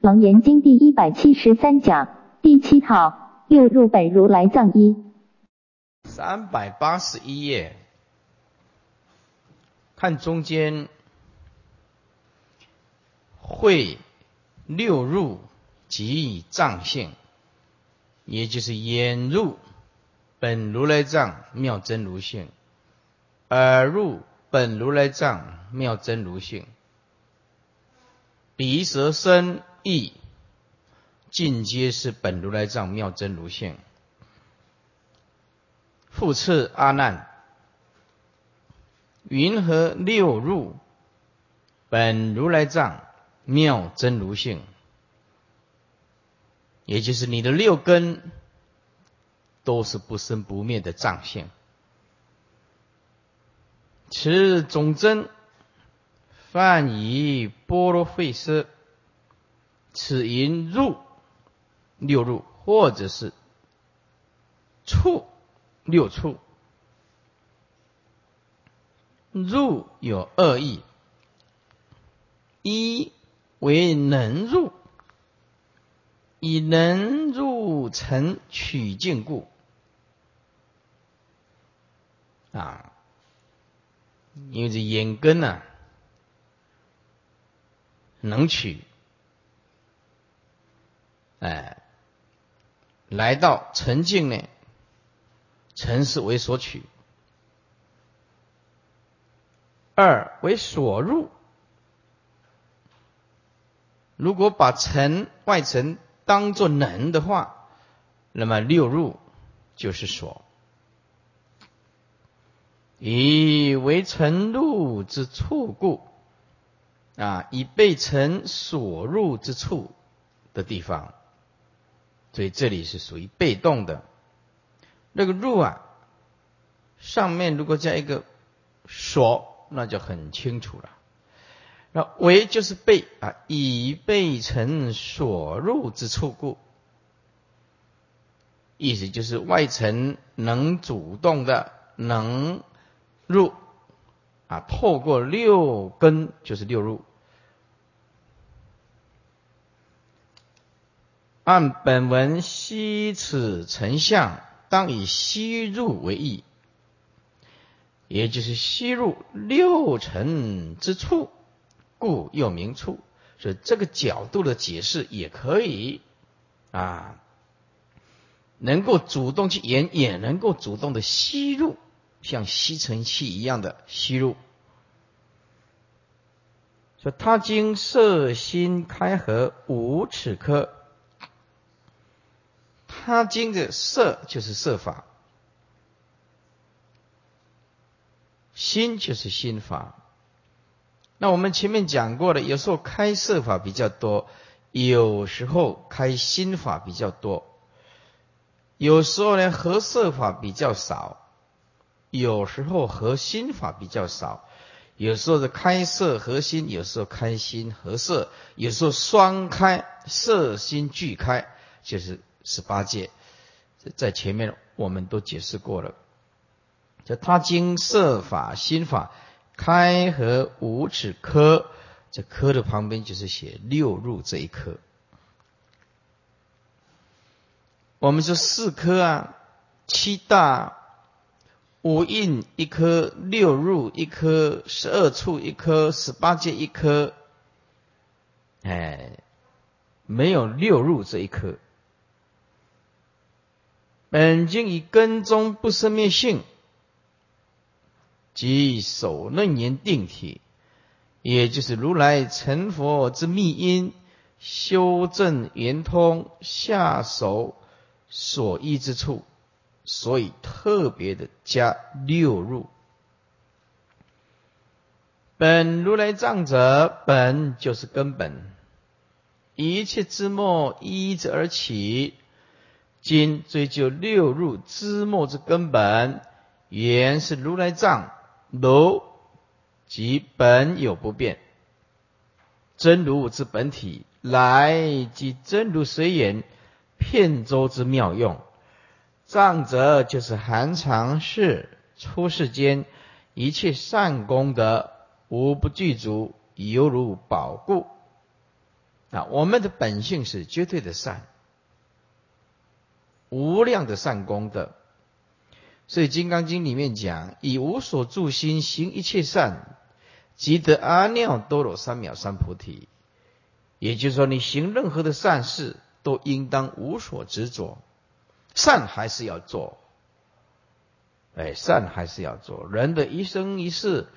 楞严经第一百七十三讲第七套六入本如来藏一。三百八十一页，看中间会六入即以藏性，也就是眼入本如来藏妙真如性，耳入本如来藏妙真如性，鼻舌身意尽皆是本如来藏妙真如性。复次阿难，云何六入本如来藏妙真如性？也就是你的六根都是不生不灭的藏性。此总真泛以波罗费斯，此因入六入，或者是处。六处入有二义，一为能入，以能入成取境故啊，因为这眼根呢能取，哎，来到沉静呢。尘是为所取，二为所入。如果把尘外尘当作能的话，那么六入就是所。以为尘入之处故，啊，以被尘所入之处的地方，所以这里是属于被动的。那个入啊，上面如果加一个所，那就很清楚了。那为就是被啊，以被成所入之处故，意思就是外层能主动的能入啊，透过六根就是六入。按本文吸此成相。当以吸入为意，也就是吸入六尘之处，故又名处。所以这个角度的解释也可以啊，能够主动去演，也能够主动的吸入，像吸尘器一样的吸入。说他经色心开合五尺科。他经的色就是色法，心就是心法。那我们前面讲过的，有时候开色法比较多，有时候开心法比较多，有时候呢合色法比较少，有时候合心法比较少，有时候是开色合心，有时候开心合色，有时候双开色心俱开，就是。十八界，在前面我们都解释过了。就他经色法心法开合五尺科，这科的旁边就是写六入这一科。我们说四科啊，七大五印一颗，六入一颗，十二处一颗，十八界一颗，哎，没有六入这一颗。本经以根中不生灭性，即首楞严定体，也就是如来成佛之密因，修正圆通下手所依之处，所以特别的加六入。本如来藏者，本就是根本，一切之末依之而起。今追究六入之末之根本，原是如来藏，如即本有不变，真如之本体，来即真如随缘，片周之妙用。藏者就是含藏世出世间一切善功德，无不具足，犹如宝固。啊，我们的本性是绝对的善，无量的善功的。所以《金刚经》里面讲：“以无所住心行一切善，即得阿耨多罗三藐三菩提。”也就是说，你行任何的善事，都应当无所执着，善还是要做。哎，善还是要做。人的一生一世，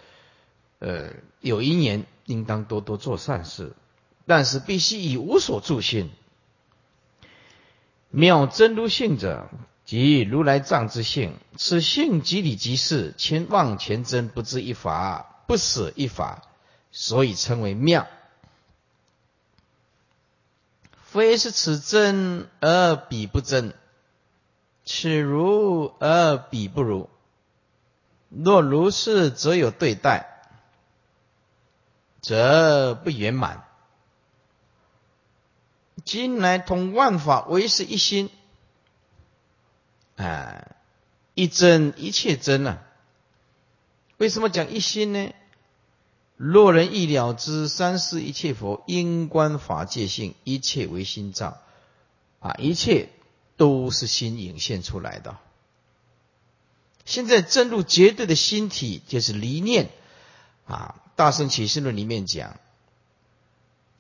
呃，有一年应当多多做善事，但是必须以无所住心。妙真如性者。即如来藏之性，此性即理即事，千妄全真，不知一法，不舍一法，所以称为妙。非是此真而彼不真，此如而彼不如。若如是，则有对待，则不圆满。今来通万法，唯是一心。啊，一真一切真啊！为什么讲一心呢？若人意了之，三世一切佛因观法界性，一切为心造啊！一切都是心引现出来的。现在正入绝对的心体，就是离念啊！大圣启示论里面讲，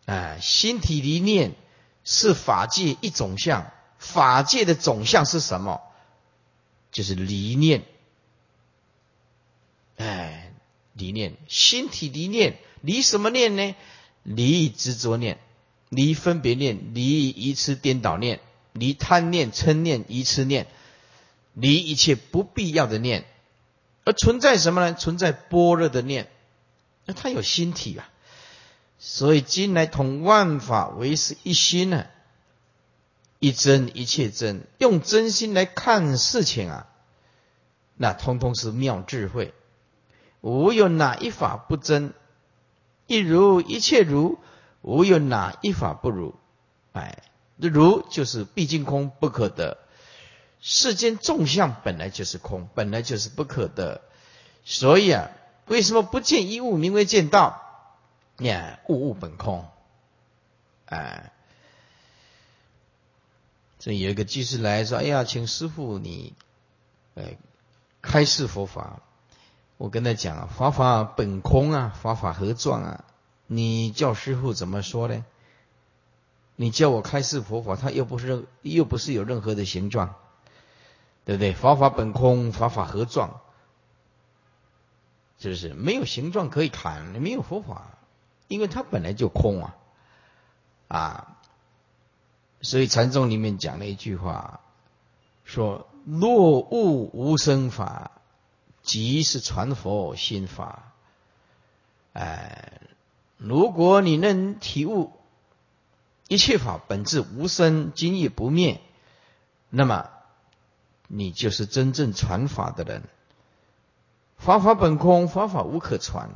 啊，心体离念是法界一种相，法界的总相是什么？就是离念，哎，离念，心体离念，离什么念呢？离执着念，离分别念，离一次颠倒念，离贪念、嗔念、一次念，离一切不必要的念，而存在什么呢？存在般若的念，那它有心体啊，所以今来同万法为是一心呢。一真一切真，用真心来看事情啊，那通通是妙智慧。无有哪一法不真，一如一切如，无有哪一法不如。哎，如就是毕竟空不可得。世间众相本来就是空，本来就是不可得。所以啊，为什么不见一物名为见道？呀，物物本空。哎。这有一个居士来说：“哎呀，请师傅你，呃，开示佛法。”我跟他讲啊：“法法本空啊，法法何状啊？你叫师傅怎么说呢？你叫我开示佛法，他又不是又不是有任何的形状，对不对？法法本空，法法何状？就是没有形状可以看，没有佛法，因为它本来就空啊，啊。”所以禅宗里面讲了一句话，说：“若悟无生法，即是传佛心法。”哎，如果你能体悟一切法本质无生，今亦不灭，那么你就是真正传法的人。法法本空，法法无可传。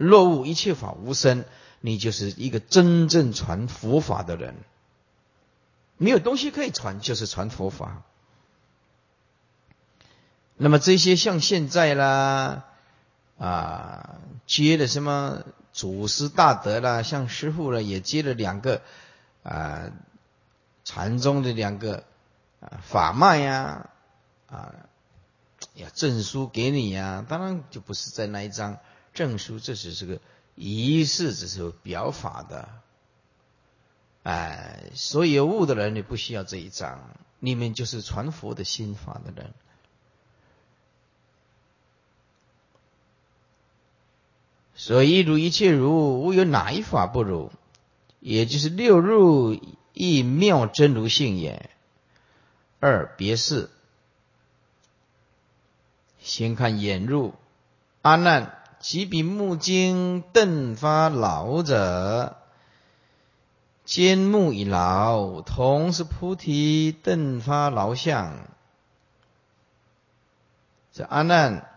若悟一切法无生，你就是一个真正传佛法的人。没有东西可以传，就是传佛法。那么这些像现在啦，啊，接了什么祖师大德啦，像师傅了也接了两个啊，禅宗的两个啊法脉呀，啊，呀证书给你呀，当然就不是在那一张证书，这只是个仪式，只是表法的。哎，所有悟的人，你不需要这一章，你们就是传佛的心法的人。所以一如一切如，无有哪一法不如，也就是六入亦妙真如性也。二别事，先看眼入，阿难，即比目睛瞪发老者。坚木以劳，同是菩提顿发劳相。这阿难，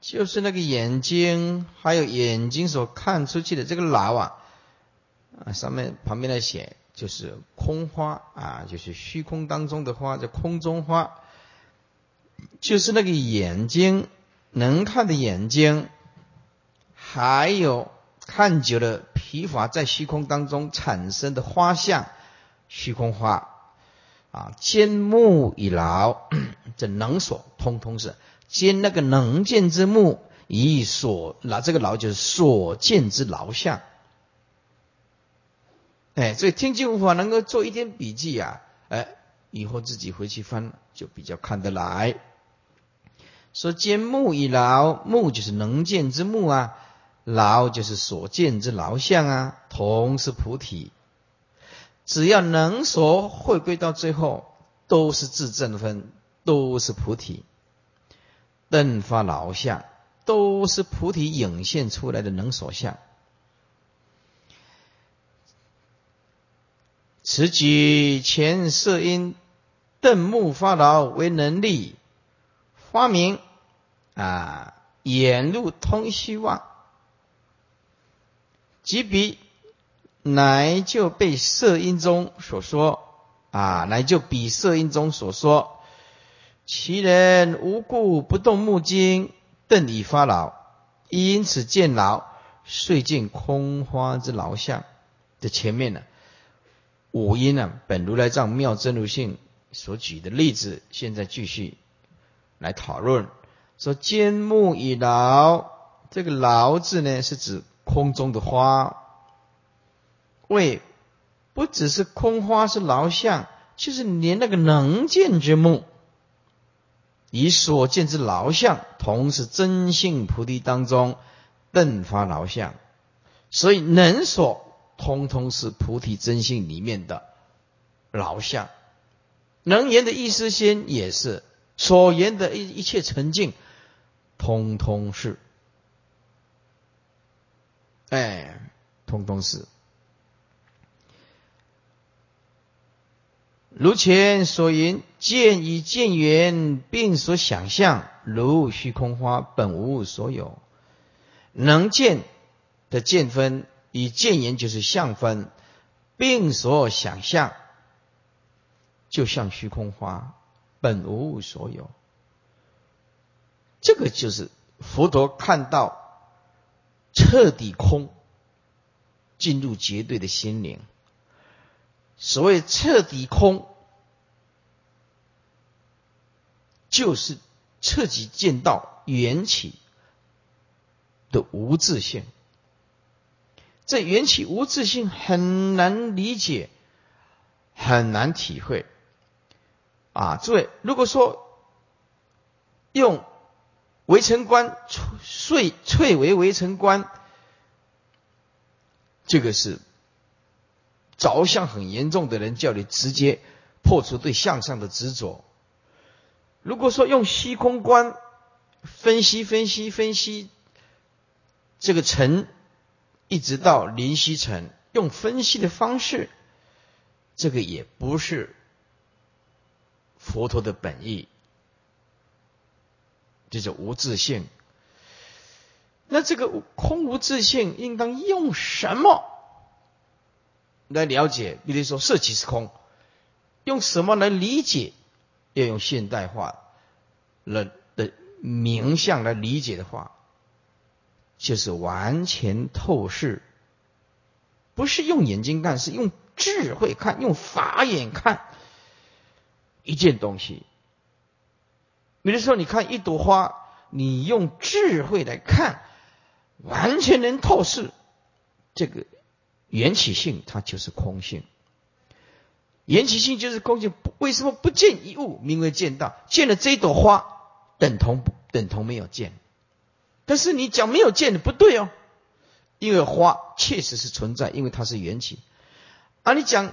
就是那个眼睛，还有眼睛所看出去的这个劳啊，啊，上面旁边的写就是空花啊，就是虚空当中的花，叫空中花，就是那个眼睛能看的眼睛，还有看久了。疲乏在虚空当中产生的花相，虚空花啊，坚木以劳，这能所通通是坚那个能见之木以所，那这个劳就是所见之劳相。哎，所以听经无法能够做一点笔记啊，哎，以后自己回去翻就比较看得来。说坚木以劳，木就是能见之木啊，劳就是所见之劳相啊，同是菩提。只要能所回归到最后，都是自正分，都是菩提。顿发劳相，都是菩提影现出来的能所相。此举前摄因邓木发劳为能力发明啊，眼路通虚妄，即彼乃就被色音中所说啊，乃就比色音中所说，其人无故不动目睛，邓已发劳，因此见劳，遂见空花之劳相。这前面呢？五音呢？本如来藏妙真如性所举的例子，现在继续来讨论。说坚木以劳，这个劳字呢，是指空中的花。为不只是空花是劳相，就是连那个能见之木，以所见之劳相，同是真性菩提当中顿发劳相。所以能所。通通是菩提真性里面的劳相，能言的意思先也是所言的一一切沉静，通通是，哎，通通是。如前所言，见与见缘并所想象，如虚空花本无所有，能见的见分。以见言就是相分，并所想象，就像虚空花，本无物所有。这个就是佛陀看到彻底空，进入绝对的心灵。所谓彻底空，就是彻底见到缘起的无自性。这缘起无自性很难理解，很难体会。啊，诸位，如果说用围城观翠翠为围城观，这个是着相很严重的人，叫你直接破除对相上的执着。如果说用虚空观分析分析分析这个尘。一直到林希成用分析的方式，这个也不是佛陀的本意，这叫无自性。那这个空无自性，应当用什么来了解？比如说色即是空，用什么来理解？要用现代化了的名相来理解的话。就是完全透视，不是用眼睛看，是用智慧看，用法眼看一件东西。比如说，你看一朵花，你用智慧来看，完全能透视这个缘起性，它就是空性。缘起性就是空性，为什么不见一物，名为见到？见了这一朵花，等同等同没有见。但是你讲没有见的不对哦，因为花确实是存在，因为它是缘起。而你讲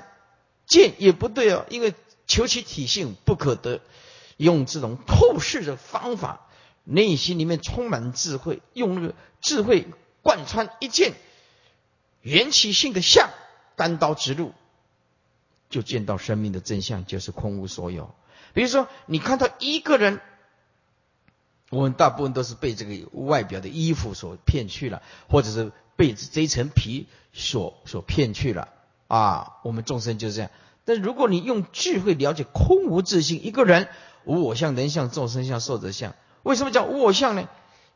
见也不对哦，因为求其体性不可得，用这种透视的方法，内心里面充满智慧，用那个智慧贯穿一件缘起性的相，单刀直入，就见到生命的真相，就是空无所有。比如说，你看到一个人。我们大部分都是被这个外表的衣服所骗去了，或者是被这层皮所所骗去了啊！我们众生就是这样。但如果你用智慧了解空无自性，一个人无我相、人相、众生相、寿者相，为什么叫无我相呢？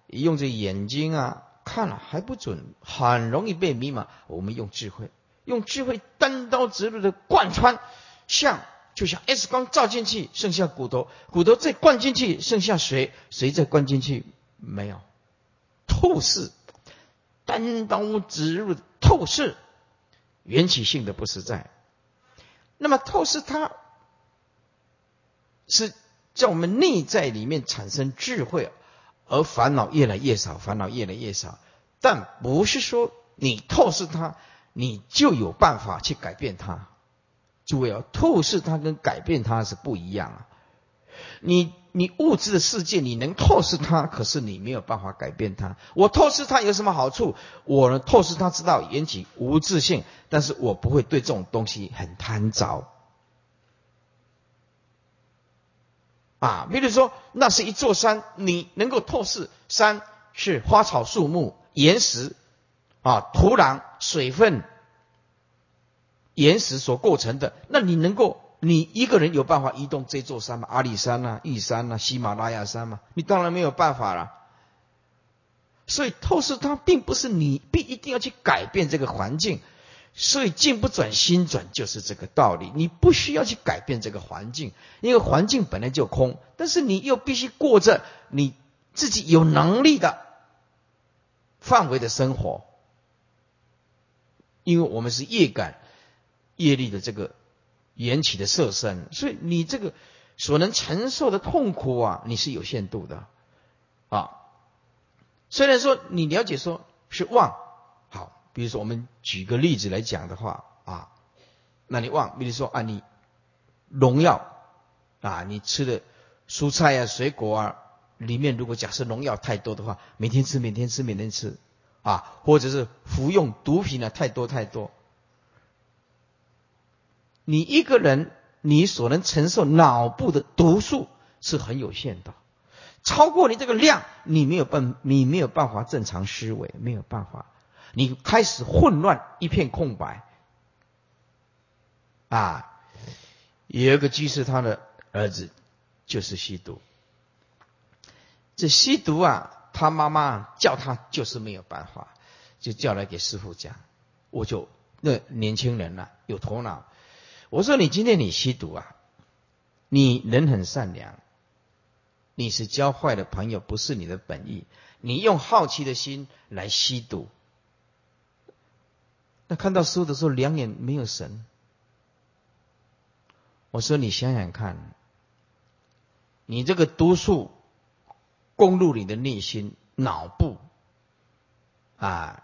用这眼睛啊，看了还不准，很容易被迷茫。我们用智慧，用智慧单刀直入的贯穿，像就像 X 光照进去，剩下骨头，骨头再灌进去，剩下水，水再灌进去，没有透视，单刀直入的透视，缘起性的不实在。那么透视它，是在我们内在里面产生智慧。而烦恼越来越少，烦恼越来越少，但不是说你透视它，你就有办法去改变它。诸位啊，透视它跟改变它是不一样啊。你你物质的世界，你能透视它，可是你没有办法改变它。我透视它有什么好处？我呢透视它，知道缘起无自性，但是我不会对这种东西很贪着。啊，比如说，那是一座山，你能够透视山是花草树木、岩石啊、土壤、水分、岩石所构成的，那你能够，你一个人有办法移动这座山吗？阿里山呐、玉山呐、喜马拉雅山吗？你当然没有办法了。所以透视它，并不是你必一定要去改变这个环境。所以境不转心转就是这个道理，你不需要去改变这个环境，因为环境本来就空，但是你又必须过着你自己有能力的范围的生活，因为我们是业感业力的这个缘起的色身，所以你这个所能承受的痛苦啊，你是有限度的啊。虽然说你了解说是妄。好比如说，我们举个例子来讲的话啊，那你妄，比如说啊，你农药啊，你吃的蔬菜啊、水果啊，里面如果假设农药太多的话，每天吃、每天吃、每天吃啊，或者是服用毒品呢，太多太多，你一个人你所能承受脑部的毒素是很有限的，超过你这个量，你没有办，你没有办法正常思维，没有办法。你开始混乱，一片空白。啊，有一个居士，他的儿子就是吸毒。这吸毒啊，他妈妈叫他就是没有办法，就叫来给师傅讲。我就那年轻人呐，有头脑。我说你今天你吸毒啊，你人很善良，你是教坏的朋友，不是你的本意。你用好奇的心来吸毒。那看到书的时候，两眼没有神。我说你想想看，你这个毒素攻入你的内心、脑部，啊，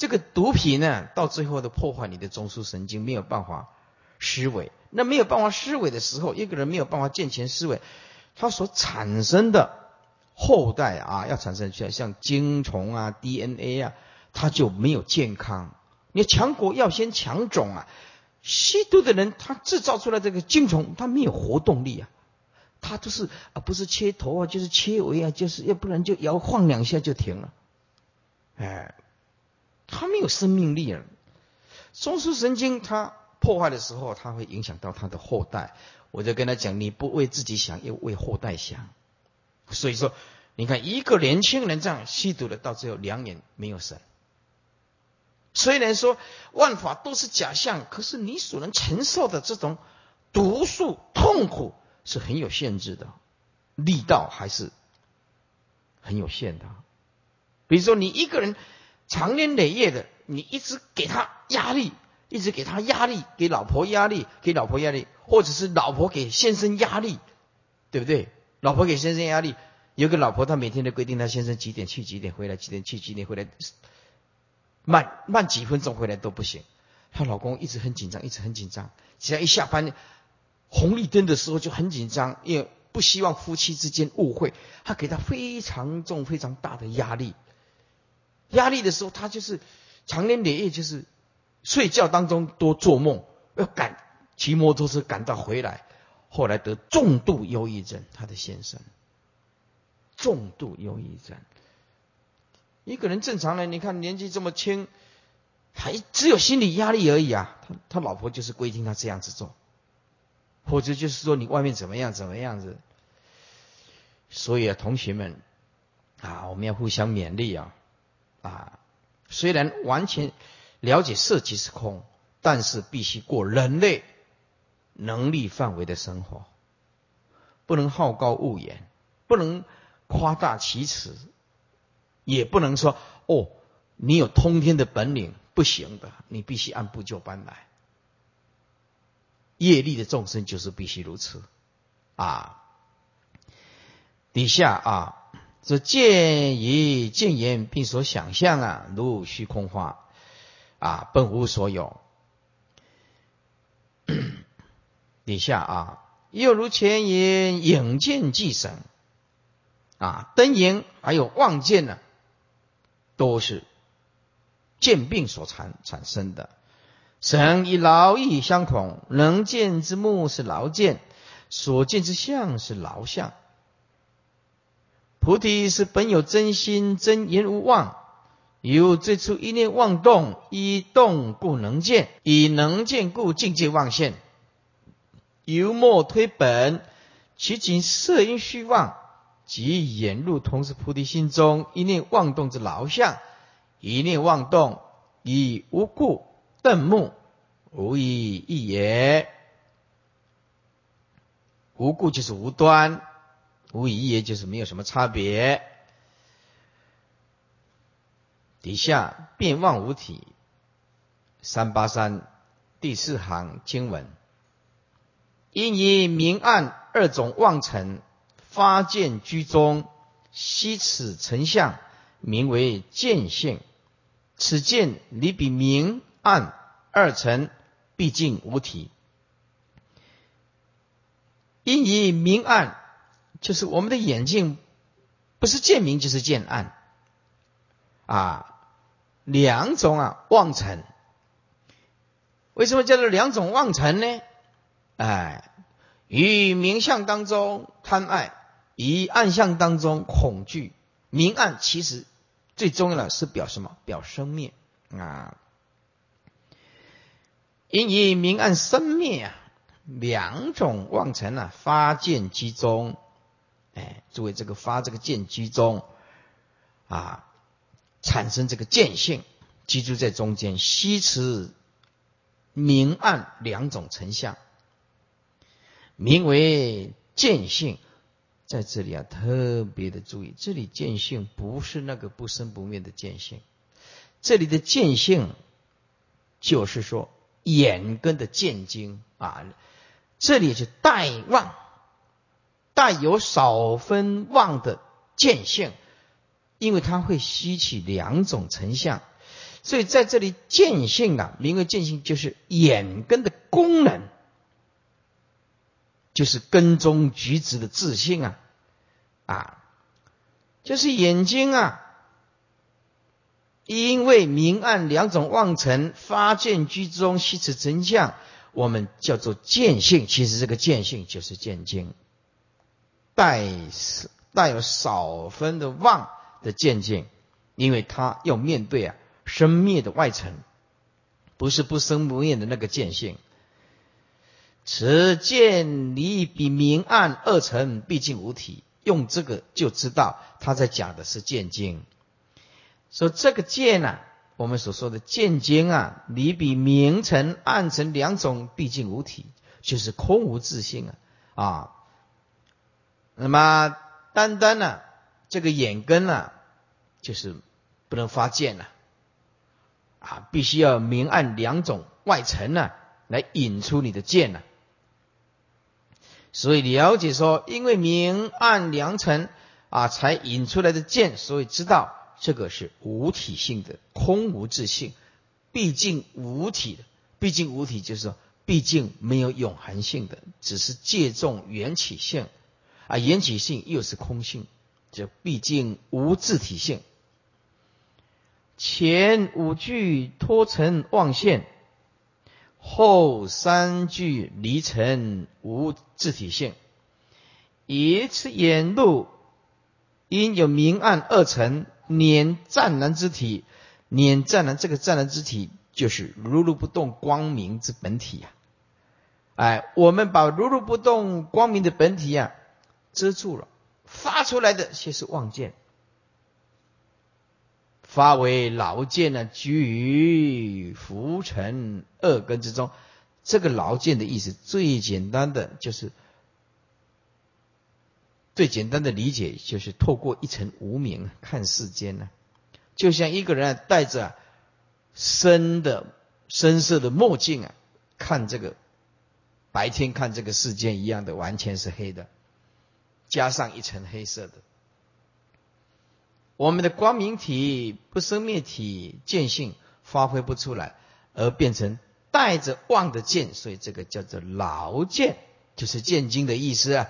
这个毒品呢，到最后的破坏你的中枢神经，没有办法思维。那没有办法思维的时候，一个人没有办法健全思维，他所产生的后代啊，要产生出来像精虫啊、DNA 啊。他就没有健康。你强国要先强种啊！吸毒的人，他制造出来这个精虫，他没有活动力啊，他都是啊，不是切头啊，就是切尾啊，就是要不然就摇晃两下就停了。哎，他没有生命力了。中枢神经它破坏的时候，它会影响到他的后代。我就跟他讲，你不为自己想，要为后代想。所以说，你看一个年轻人这样吸毒的，到最后两眼没有神。虽然说万法都是假象，可是你所能承受的这种毒素痛苦是很有限制的，力道还是很有限的。比如说，你一个人长年累月的，你一直给他压力，一直给他压力，给老婆压力，给老婆压力，或者是老婆给先生压力，对不对？老婆给先生压力，有个老婆，她每天都规定她先生几点去，几点回来，几点去，几点回来。慢慢几分钟回来都不行，她老公一直很紧张，一直很紧张。只要一下班，红绿灯的时候就很紧张，因为不希望夫妻之间误会。他给他非常重、非常大的压力。压力的时候，他就是长年累月就是睡觉当中多做梦，要赶骑摩托车赶到回来，后来得重度忧郁症。他的先生重度忧郁症。一个人正常人，你看年纪这么轻，还只有心理压力而已啊。他他老婆就是规定他这样子做，或者就是说你外面怎么样怎么样子。所以啊，同学们啊，我们要互相勉励啊！啊，虽然完全了解色即是空，但是必须过人类能力范围的生活，不能好高骛远，不能夸大其词，也不能说哦，你有通天的本领，不行的，你必须按部就班来。业力的众生就是必须如此啊！底下啊。这见以见言，并所想象啊，如虚空花啊，本无所有。底下啊，又如前言，影见即神啊，灯影还有望见呢，都是见病所产产生的。神与劳逸相恐，能见之目是劳见，所见之相是劳相。菩提是本有真心真言无妄，由最初一念妄动，一动故能见，以能见故境界妄现。由末推本，其仅色因虚妄，即引入同时菩提心中一念妄动之劳相，一念妄动以无故瞪目，无以一也。无故就是无端。无疑也就是没有什么差别。底下变妄无体，三八三第四行经文，因以明暗二种妄尘发见居中，悉此成相，名为见性。此见离比明暗二尘，毕竟无体。因以明暗。就是我们的眼睛，不是见明就是见暗，啊，两种啊妄尘。为什么叫做两种妄尘呢？哎，于明相当中贪爱，于暗相当中恐惧。明暗其实最重要的是表什么？表生灭啊。因以明暗生灭啊，两种妄尘啊发见其中。哎，作为这个发这个见居中，啊，产生这个见性，居住在中间，悉持明暗两种成像，名为见性。在这里啊，特别的注意，这里见性不是那个不生不灭的见性，这里的见性就是说眼根的见精啊，这里是待望。带有少分妄的见性，因为它会吸取两种成像，所以在这里见性啊，名为见性，就是眼根的功能，就是根中举止的自信啊，啊，就是眼睛啊，因为明暗两种妄尘发见居中吸取真相，我们叫做见性，其实这个见性就是见经。带带有少分的妄的见境，因为他要面对啊生灭的外层，不是不生不灭的那个见性。此见离比明暗二层毕竟无体，用这个就知道他在讲的是见经。说这个见啊，我们所说的见经啊，离比明层暗层两种毕竟无体，就是空无自性啊啊。那么单单呢，这个眼根呢，就是不能发见了，啊，必须要明暗两种外层呢，来引出你的见呢。所以了解说，因为明暗两层啊，才引出来的见，所以知道这个是无体性的，空无自性。毕竟无体的，毕竟无体就是说，毕竟没有永恒性的，只是借重缘起性。啊，缘起性又是空性，这毕竟无自体性。前五句脱尘妄现，后三句离尘无自体性。一次眼露，因有明暗二层，捻湛然之体，捻湛然这个湛然之体，就是如如不动光明之本体呀。哎，我们把如如不动光明的本体呀。遮住了，发出来的却是妄见，发为牢见呢，居于浮尘二根之中。这个牢见的意思，最简单的就是最简单的理解，就是透过一层无名看世间呢，就像一个人戴着深的深色的墨镜啊，看这个白天看这个世间一样的，完全是黑的，加上一层黑色的。我们的光明体、不生灭体见性发挥不出来，而变成带着望的见，所以这个叫做劳见，就是见经的意思啊。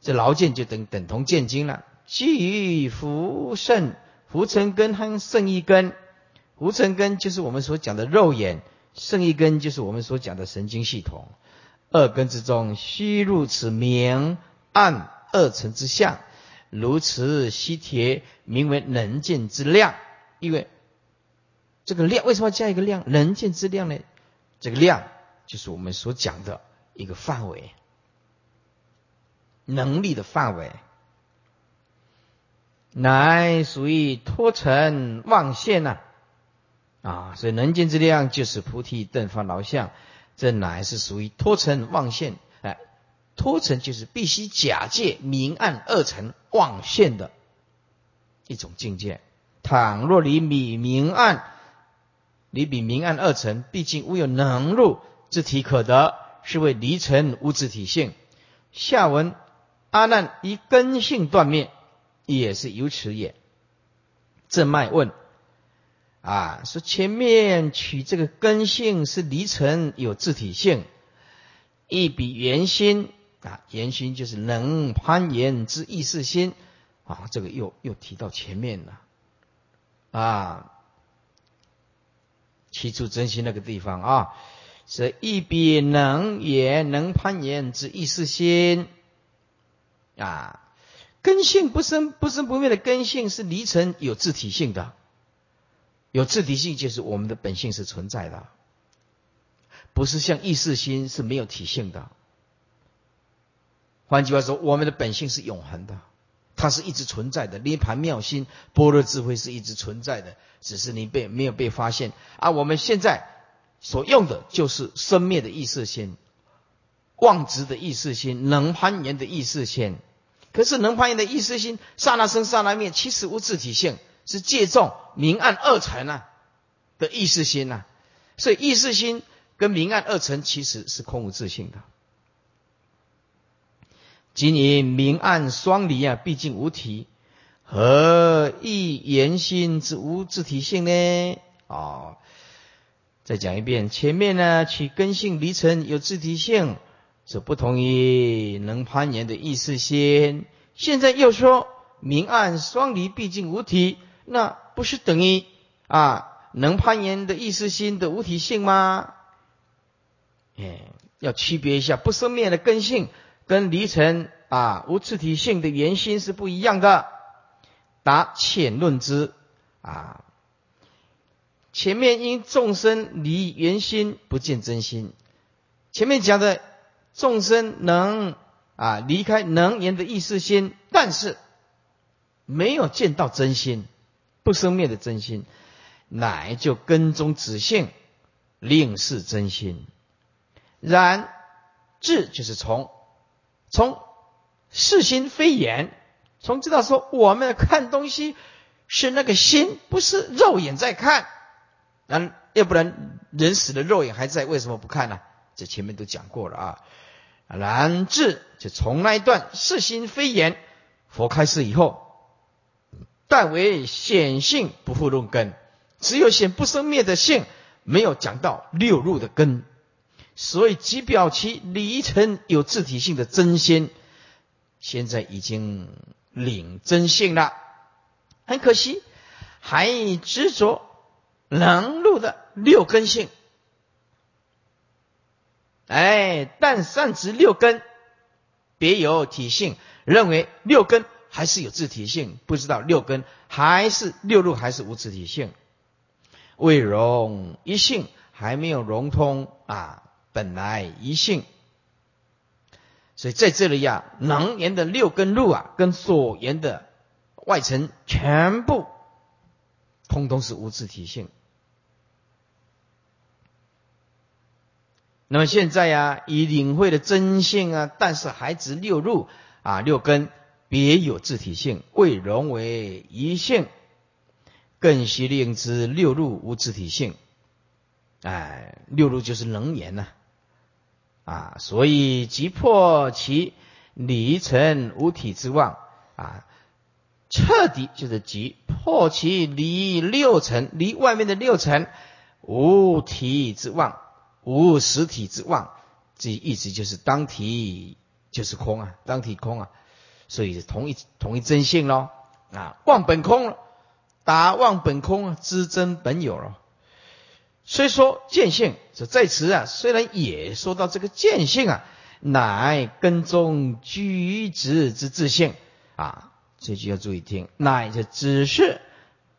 这劳见就等等同见经了。基于浮圣、浮尘根和圣意根，浮尘根就是我们所讲的肉眼，圣意根就是我们所讲的神经系统。二根之中，虚入此明暗二层之相。如此吸铁，名为能见之量。因为这个量为什么加一个量？能见之量呢？这个量就是我们所讲的一个范围，能力的范围，乃属于脱尘妄现呐。啊，所以能见之量就是菩提顿发劳相，这乃是属于脱尘妄现。脱尘就是必须假借明暗二层望现的一种境界。倘若离比明暗，离比明暗二层，毕竟无有能入之体可得，是为离尘无自体性。下文阿难以根性断灭，也是由此也。正脉问啊，说前面取这个根性是离尘有自体性，一比圆心。啊，言心就是能攀岩之意识心啊，这个又又提到前面了。啊，提出真心那个地方啊，是一笔能也能攀岩之意识心啊，根性不生不生不灭的根性是离尘有自体性的，有自体性就是我们的本性是存在的，不是像意识心是没有体性的。换句话说，我们的本性是永恒的，它是一直存在的。涅盘妙心、般若智慧是一直存在的，只是你被没有被发现。而我们现在所用的就是生灭的意识心、妄执的意识心、能攀岩的意识心。可是能攀岩的意识心，刹那生刹那灭，其实无自体性，是借重明暗二层啊的意识心呐。所以意识心跟明暗二层其实是空无自性的。今以明暗双离啊，毕竟无体，何以言心之无自体性呢？哦，再讲一遍，前面呢取根性离尘有自体性，是不同于能攀岩的意识心。现在又说明暗双离毕竟无体，那不是等于啊能攀岩的意识心的无体性吗？哎，要区别一下不生灭的根性。跟离尘啊无自体性的原心是不一样的。答浅论之啊，前面因众生离圆心不见真心，前面讲的众生能啊离开能言的意识心，但是没有见到真心，不生灭的真心，乃就跟踪止性，令是真心。然智就是从。从视心非眼，从知道说我们看东西是那个心，不是肉眼在看。那要不然人死了肉眼还在，为什么不看呢？这前面都讲过了啊。然至就从那一段视心非眼，佛开示以后，但为显性不复论根，只有显不生灭的性，没有讲到六入的根。所以，即表其离尘有自体性的真心，现在已经领真性了。很可惜，还执着能入的六根性。哎，但善执六根，别有体性，认为六根还是有自体性，不知道六根还是六入还是无自体性，未融一性，还没有融通啊。本来一性，所以在这里呀，能言的六根路啊，跟所言的外层全部通通是无自体性。那么现在呀，已领会了真性啊，但是还执六入啊，六根别有自体性，未融为一性，更须令知六入无自体性。哎，六入就是能言呐，啊所以即破其离尘无体之妄啊，彻底就是即破其离六尘，离外面的六尘无体之妄。无实体之妄，这意思就是当体就是空啊，当体空啊，所以是同一同一真性咯啊，妄本空，达妄本空知真本有了。所以说见性，这在此啊，虽然也说到这个见性啊，乃根中居止之自性啊，这句要注意听，乃就只是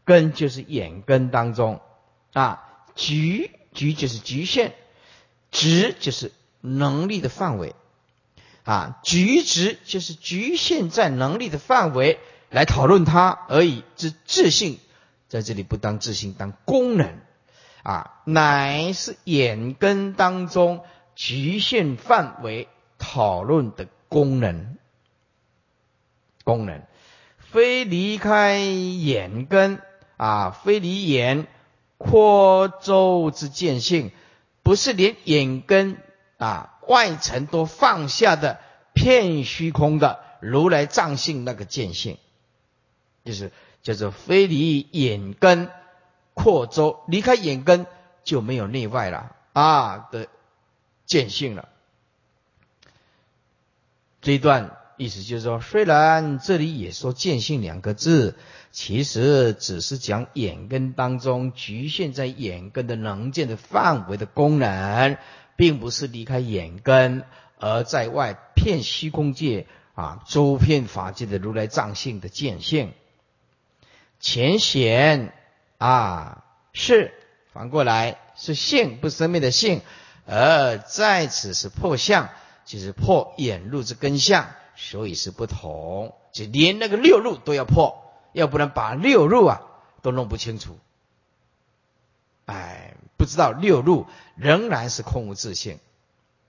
根就是眼根当中啊，局局就是局限。值就是能力的范围，啊，局值就是局限在能力的范围来讨论它而已。之自性在这里不当自性，当功能，啊，乃是眼根当中局限范围讨论的功能，功能非离开眼根啊，非离眼扩周之见性。不是连眼根啊外层都放下的片虚空的如来藏性那个见性，就是叫做非离眼根扩周，离开眼根就没有内外了啊的见性了。这一段意思就是说，虽然这里也说见性两个字。其实只是讲眼根当中局限在眼根的能见的范围的功能，并不是离开眼根而在外片虚空界啊周遍法界的如来藏性的见性。浅显啊是反过来是性不生灭的性，而在此是破相，就是破眼入之根相，所以是不同，就连那个六路都要破。要不然把六入啊都弄不清楚，哎，不知道六入仍然是空无自性、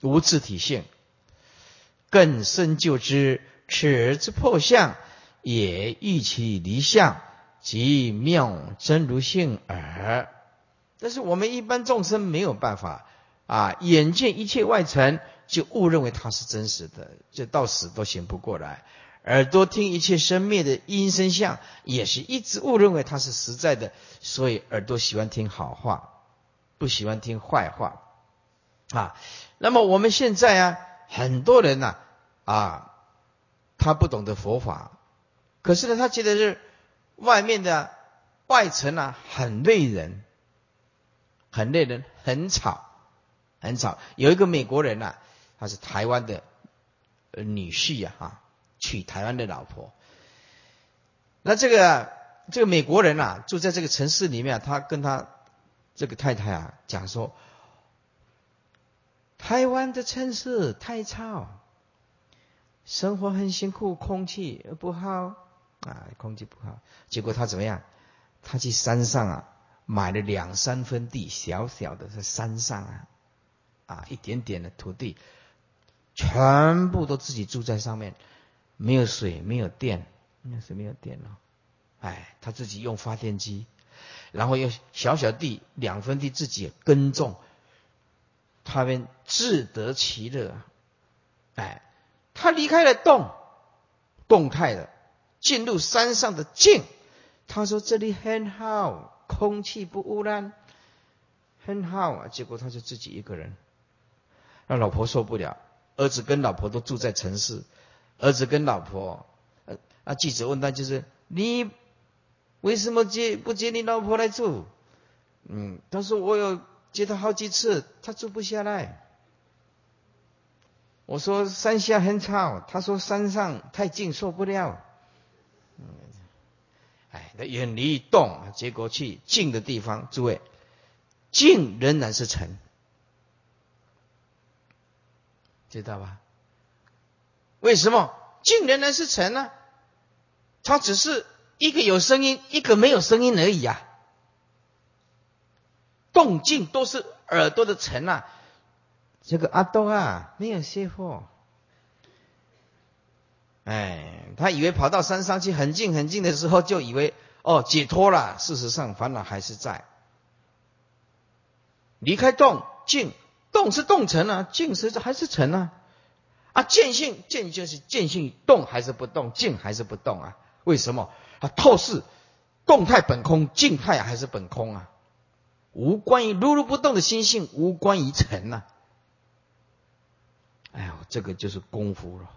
无自体性。更深究之，此之破相也欲其离相，即妙真如性耳。但是我们一般众生没有办法啊，眼见一切外尘，就误认为它是真实的，就到死都醒不过来。耳朵听一切生灭的音声相，也是一直误认为它是实在的，所以耳朵喜欢听好话，不喜欢听坏话啊。那么我们现在啊，很多人呢啊，他不懂得佛法，可是呢，他觉得是外面的外层啊很累人，很累人，很吵，很吵。有一个美国人呐，他是台湾的女婿呀，哈。娶台湾的老婆，那这个这个美国人啊，住在这个城市里面，他跟他这个太太啊讲说，台湾的城市太吵，生活很辛苦，空气不好啊，空气不好。结果他怎么样？他去山上啊，买了两三分地，小小的在山上啊，啊，一点点的土地，全部都自己住在上面。没有水，没有电，那水没有电了。哎，他自己用发电机，然后用小小地两分地自己耕种，他们自得其乐。哎，他离开了动，动态的进入山上的静。他说这里很好，空气不污染，很好啊。结果他就自己一个人，让老婆受不了，儿子跟老婆都住在城市。儿子跟老婆，呃啊，记者问他就是你为什么接不接你老婆来住？嗯，他说我有接他好几次，他住不下来。我说山下很吵，他说山上太静受不了。哎，他远离动，结果去静的地方。诸位，静仍然是尘，知道吧？为什么静仍然是尘呢？它只是一个有声音，一个没有声音而已啊！动静都是耳朵的尘啊。这个阿东啊，没有卸货。哎，他以为跑到山上去很近很近的时候，就以为哦解脱了。事实上，烦恼还是在。离开动静，动是动尘啊，静是还是尘啊。啊，见性见就是见性，动还是不动，静还是不动啊？为什么？啊，透视动态本空，静态还是本空啊？无关于如如不动的心性，无关于尘呐。哎呦，这个就是功夫了。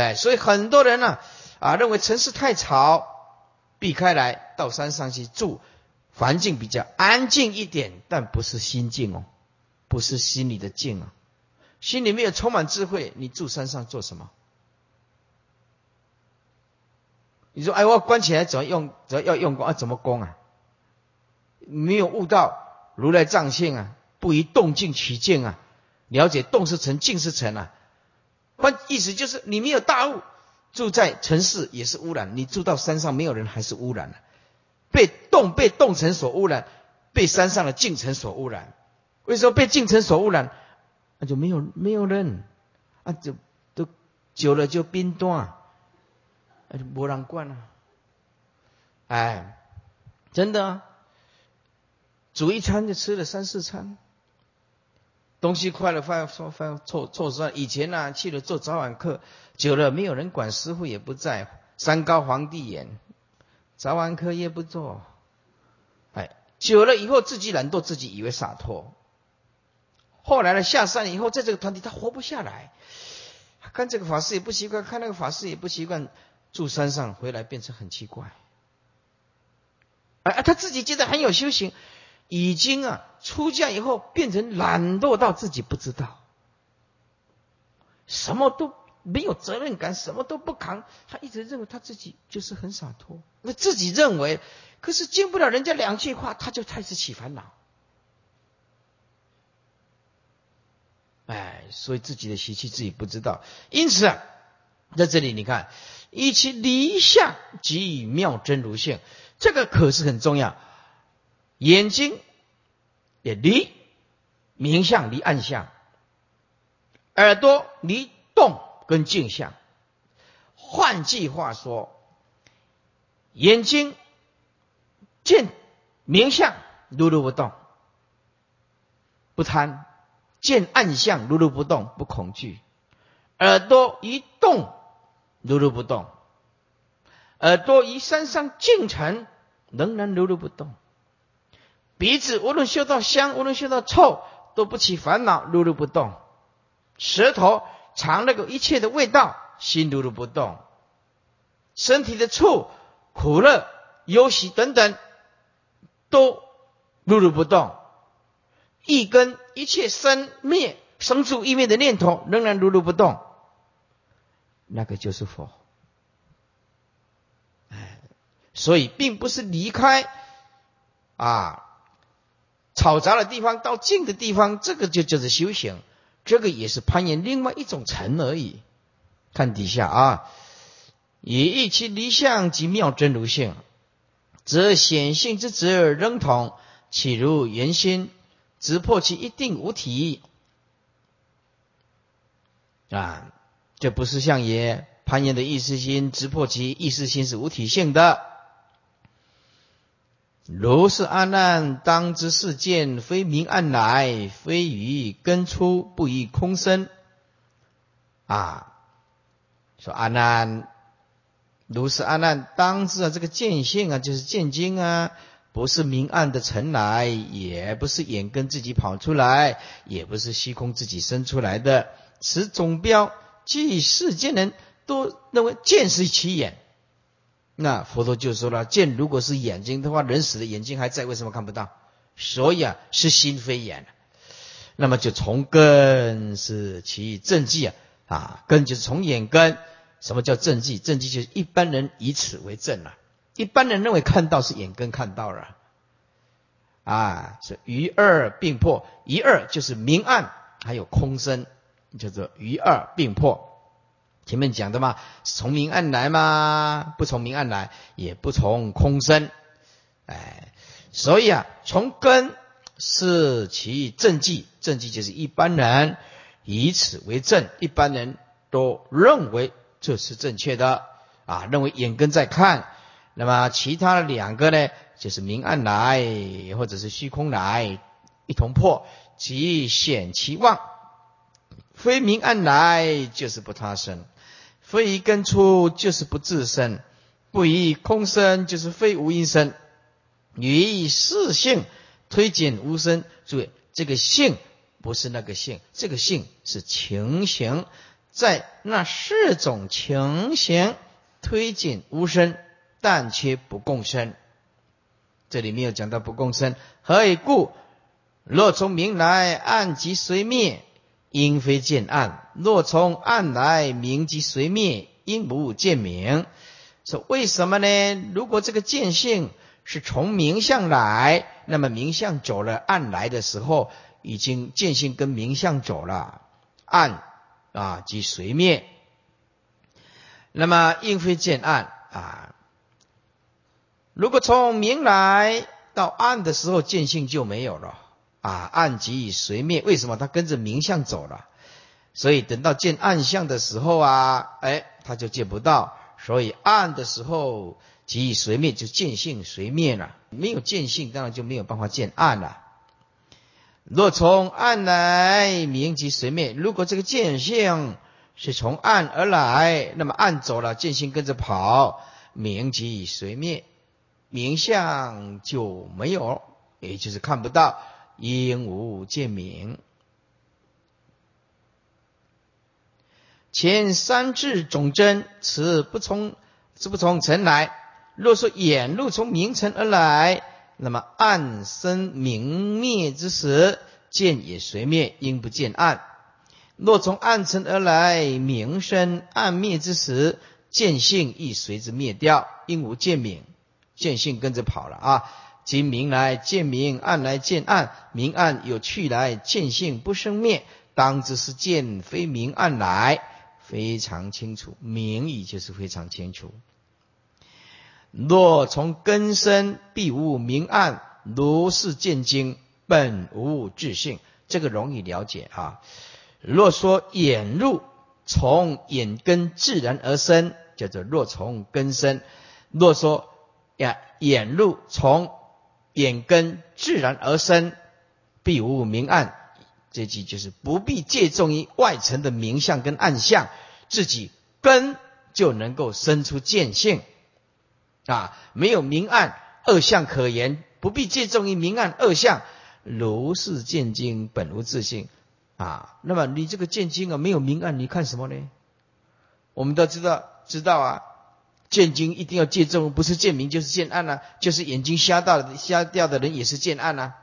哎，所以很多人呢，啊，认为城市太吵，避开来到山上去住，环境比较安静一点，但不是心静哦，不是心里的静啊，心里面有充满智慧，你住山上做什么？你说，哎，我关起来怎么用？怎么要用功啊？怎么功啊？没有悟到如来藏性啊，不以动静取静啊，了解动是成，静是成啊。换意思就是你没有大雾，住在城市也是污染；你住到山上没有人还是污染了。被动被动城所污染，被山上的进城所污染。为什么被进城所污染？那就没有没有人啊，就都久了就冰断，那就没人管了。哎，真的，煮一餐就吃了三四餐。东西快了，饭说饭错错算。以前呢，去了做早晚课，久了没有人管，师傅也不在，山高皇帝远，早晚课也不做。哎，久了以后自己懒惰，自己以为洒脱。后来呢，下山以后，在这个团体他活不下来，看这个法师也不习惯，看那个法师也不习惯，住山上回来变成很奇怪。哎，他自己觉得很有修行。已经啊，出家以后变成懒惰到自己不知道，什么都没有责任感，什么都不扛。他一直认为他自己就是很洒脱，那自己认为，可是经不了人家两句话，他就开始起烦恼。哎，所以自己的习气自己不知道。因此啊，在这里你看，以其离相即以妙真如性，这个可是很重要。眼睛也离明相离暗相，耳朵离动跟静相。换句话说，眼睛见明相如如不动，不贪；见暗相如如不动，不恐惧。耳朵一动如如不动，耳朵一山上静沉，仍然如如不动。鼻子无论嗅到香，无论嗅到臭，都不起烦恼，如如不动。舌头尝那个一切的味道，心如如不动。身体的触、苦乐、忧喜等等，都如如不动。一根一切生灭、生住意灭的念头，仍然如如不动。那个就是佛。哎，所以并不是离开啊。嘈杂的地方到静的地方，这个就叫做修行，这个也是攀岩另外一种层而已。看底下啊，以一其离相即妙真如性，则显性之则仍同，岂如圆心，直破其一定无体啊？这不是相也，攀岩的意识心直破其意识心是无体性的。如是阿难，当知世间非明暗来，非于根出，不以空生。啊，说阿难，如是阿难，当知啊，这个见性啊，就是见经啊，不是明暗的尘来，也不是眼根自己跑出来，也不是虚空自己生出来的。此总标，即世间人都认为见是其眼。那佛陀就说了：见如果是眼睛的话，人死了眼睛还在，为什么看不到？所以啊，是心非眼。那么就从根是其正迹啊，啊，根就是从眼根。什么叫正迹？正迹就是一般人以此为正了。一般人认为看到是眼根看到了，啊，是于二并破。一二就是明暗，还有空生，叫做于二并破。前面讲的嘛，从明暗来嘛，不从明暗来，也不从空生，哎，所以啊，从根是其正迹，正迹就是一般人以此为正，一般人都认为这是正确的啊，认为眼根在看。那么其他的两个呢，就是明暗来或者是虚空来一同破，即显其妄。非明暗来就是不他生，非一根出就是不自生，不以空生就是非无因生。以四性推简无生，注意这个性不是那个性，这个性是情形，在那四种情形推简无生。但却不共生，这里没有讲到不共生。何以故？若从明来，暗即随灭，因非见暗；若从暗来，明即随灭，因不见明。说为什么呢？如果这个见性是从明相来，那么明相走了，暗来的时候，已经见性跟明相走了，暗啊即随灭。那么因非见暗啊。如果从明来到暗的时候，见性就没有了啊，暗即随灭。为什么？它跟着明相走了，所以等到见暗相的时候啊，哎，他就见不到。所以暗的时候即随灭，就见性随灭了。没有见性，当然就没有办法见暗了。若从暗来，明即随灭。如果这个见性是从暗而来，那么暗走了，见性跟着跑，明即随灭。名相就没有，也就是看不到，因无见明。前三智总真，此不从，此不从尘来。若说眼路从明尘而来，那么暗生明灭之时，见也随灭，因不见暗；若从暗尘而来，明生暗灭之时，见性亦随之灭掉，因无见明。见性跟着跑了啊！即明来见明，暗来见暗，明暗有去来，见性不生灭，当知是见非明暗来，非常清楚。明义就是非常清楚。若从根生，必无明暗，如是见经，本无自性，这个容易了解啊。若说眼入，从眼根自然而生，叫做若从根生。若说呀，眼入从眼根自然而生，必无明暗。这句就是不必借重于外层的明相跟暗相，自己根就能够生出见性啊，没有明暗二相可言，不必借重于明暗二相。如是见经本无自性啊。那么你这个见经啊，没有明暗，你看什么呢？我们都知道，知道啊。见经一定要见正，不是见明就是见暗啊，就是眼睛瞎掉瞎掉的人也是见暗啊，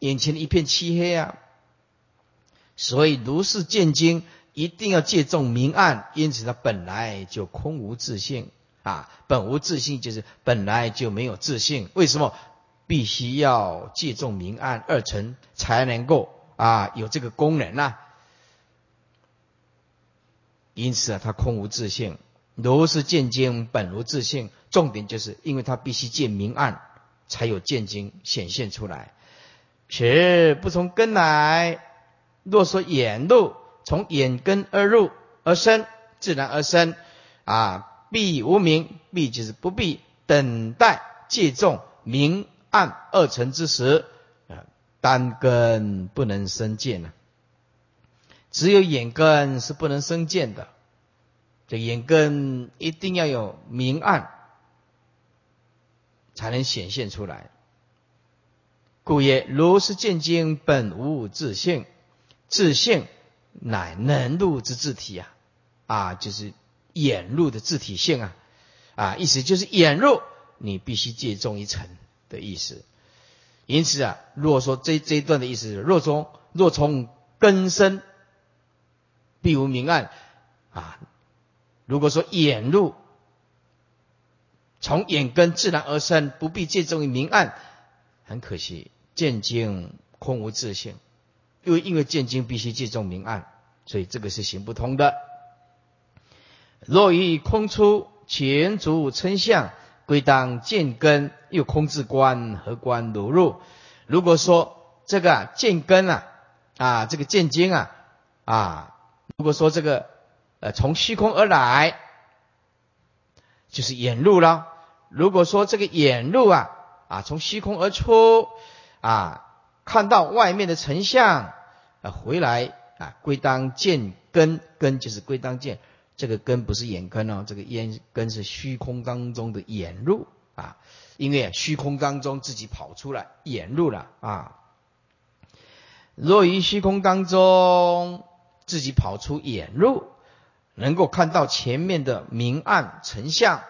眼前一片漆黑啊，所以如是见经一定要借重明暗，因此他本来就空无自信啊，本无自信就是本来就没有自信，为什么？必须要借重明暗二层才能够啊有这个功能呢？因此啊，他空无自信。如是见经本如自性，重点就是因为它必须见明暗，才有见经显现出来。是不从根来，若说眼入，从眼根而入而生，自然而生啊，必无明，必就是不必等待借重明暗二层之时啊，单根不能生见呢，只有眼根是不能生见的。这眼根一定要有明暗，才能显现出来。故曰：如是见经，本无自性，自性乃能入之自体啊！啊，就是眼入的自体性啊！啊，意思就是眼入，你必须借重一层的意思。因此啊，若说这这一段的意思：若从若从根生，必无明暗啊。如果说眼入，从眼根自然而生，不必借重于明暗，很可惜，见经空无自性，因为因为见经必须借重明暗，所以这个是行不通的。若以空出前足称相，归当见根，又空自观，何观如入？如果说这个见根啊，啊，这个见经啊，啊，如果说这个呃从虚空而来，就是眼入了。如果说这个眼入啊，啊，从虚空而出，啊，看到外面的成像，啊，回来啊，归当见根，根就是归当见。这个根不是眼根哦，这个眼根是虚空当中的眼入啊，因为虚空当中自己跑出来眼入了啊。若于虚空当中自己跑出眼入，能够看到前面的明暗成像，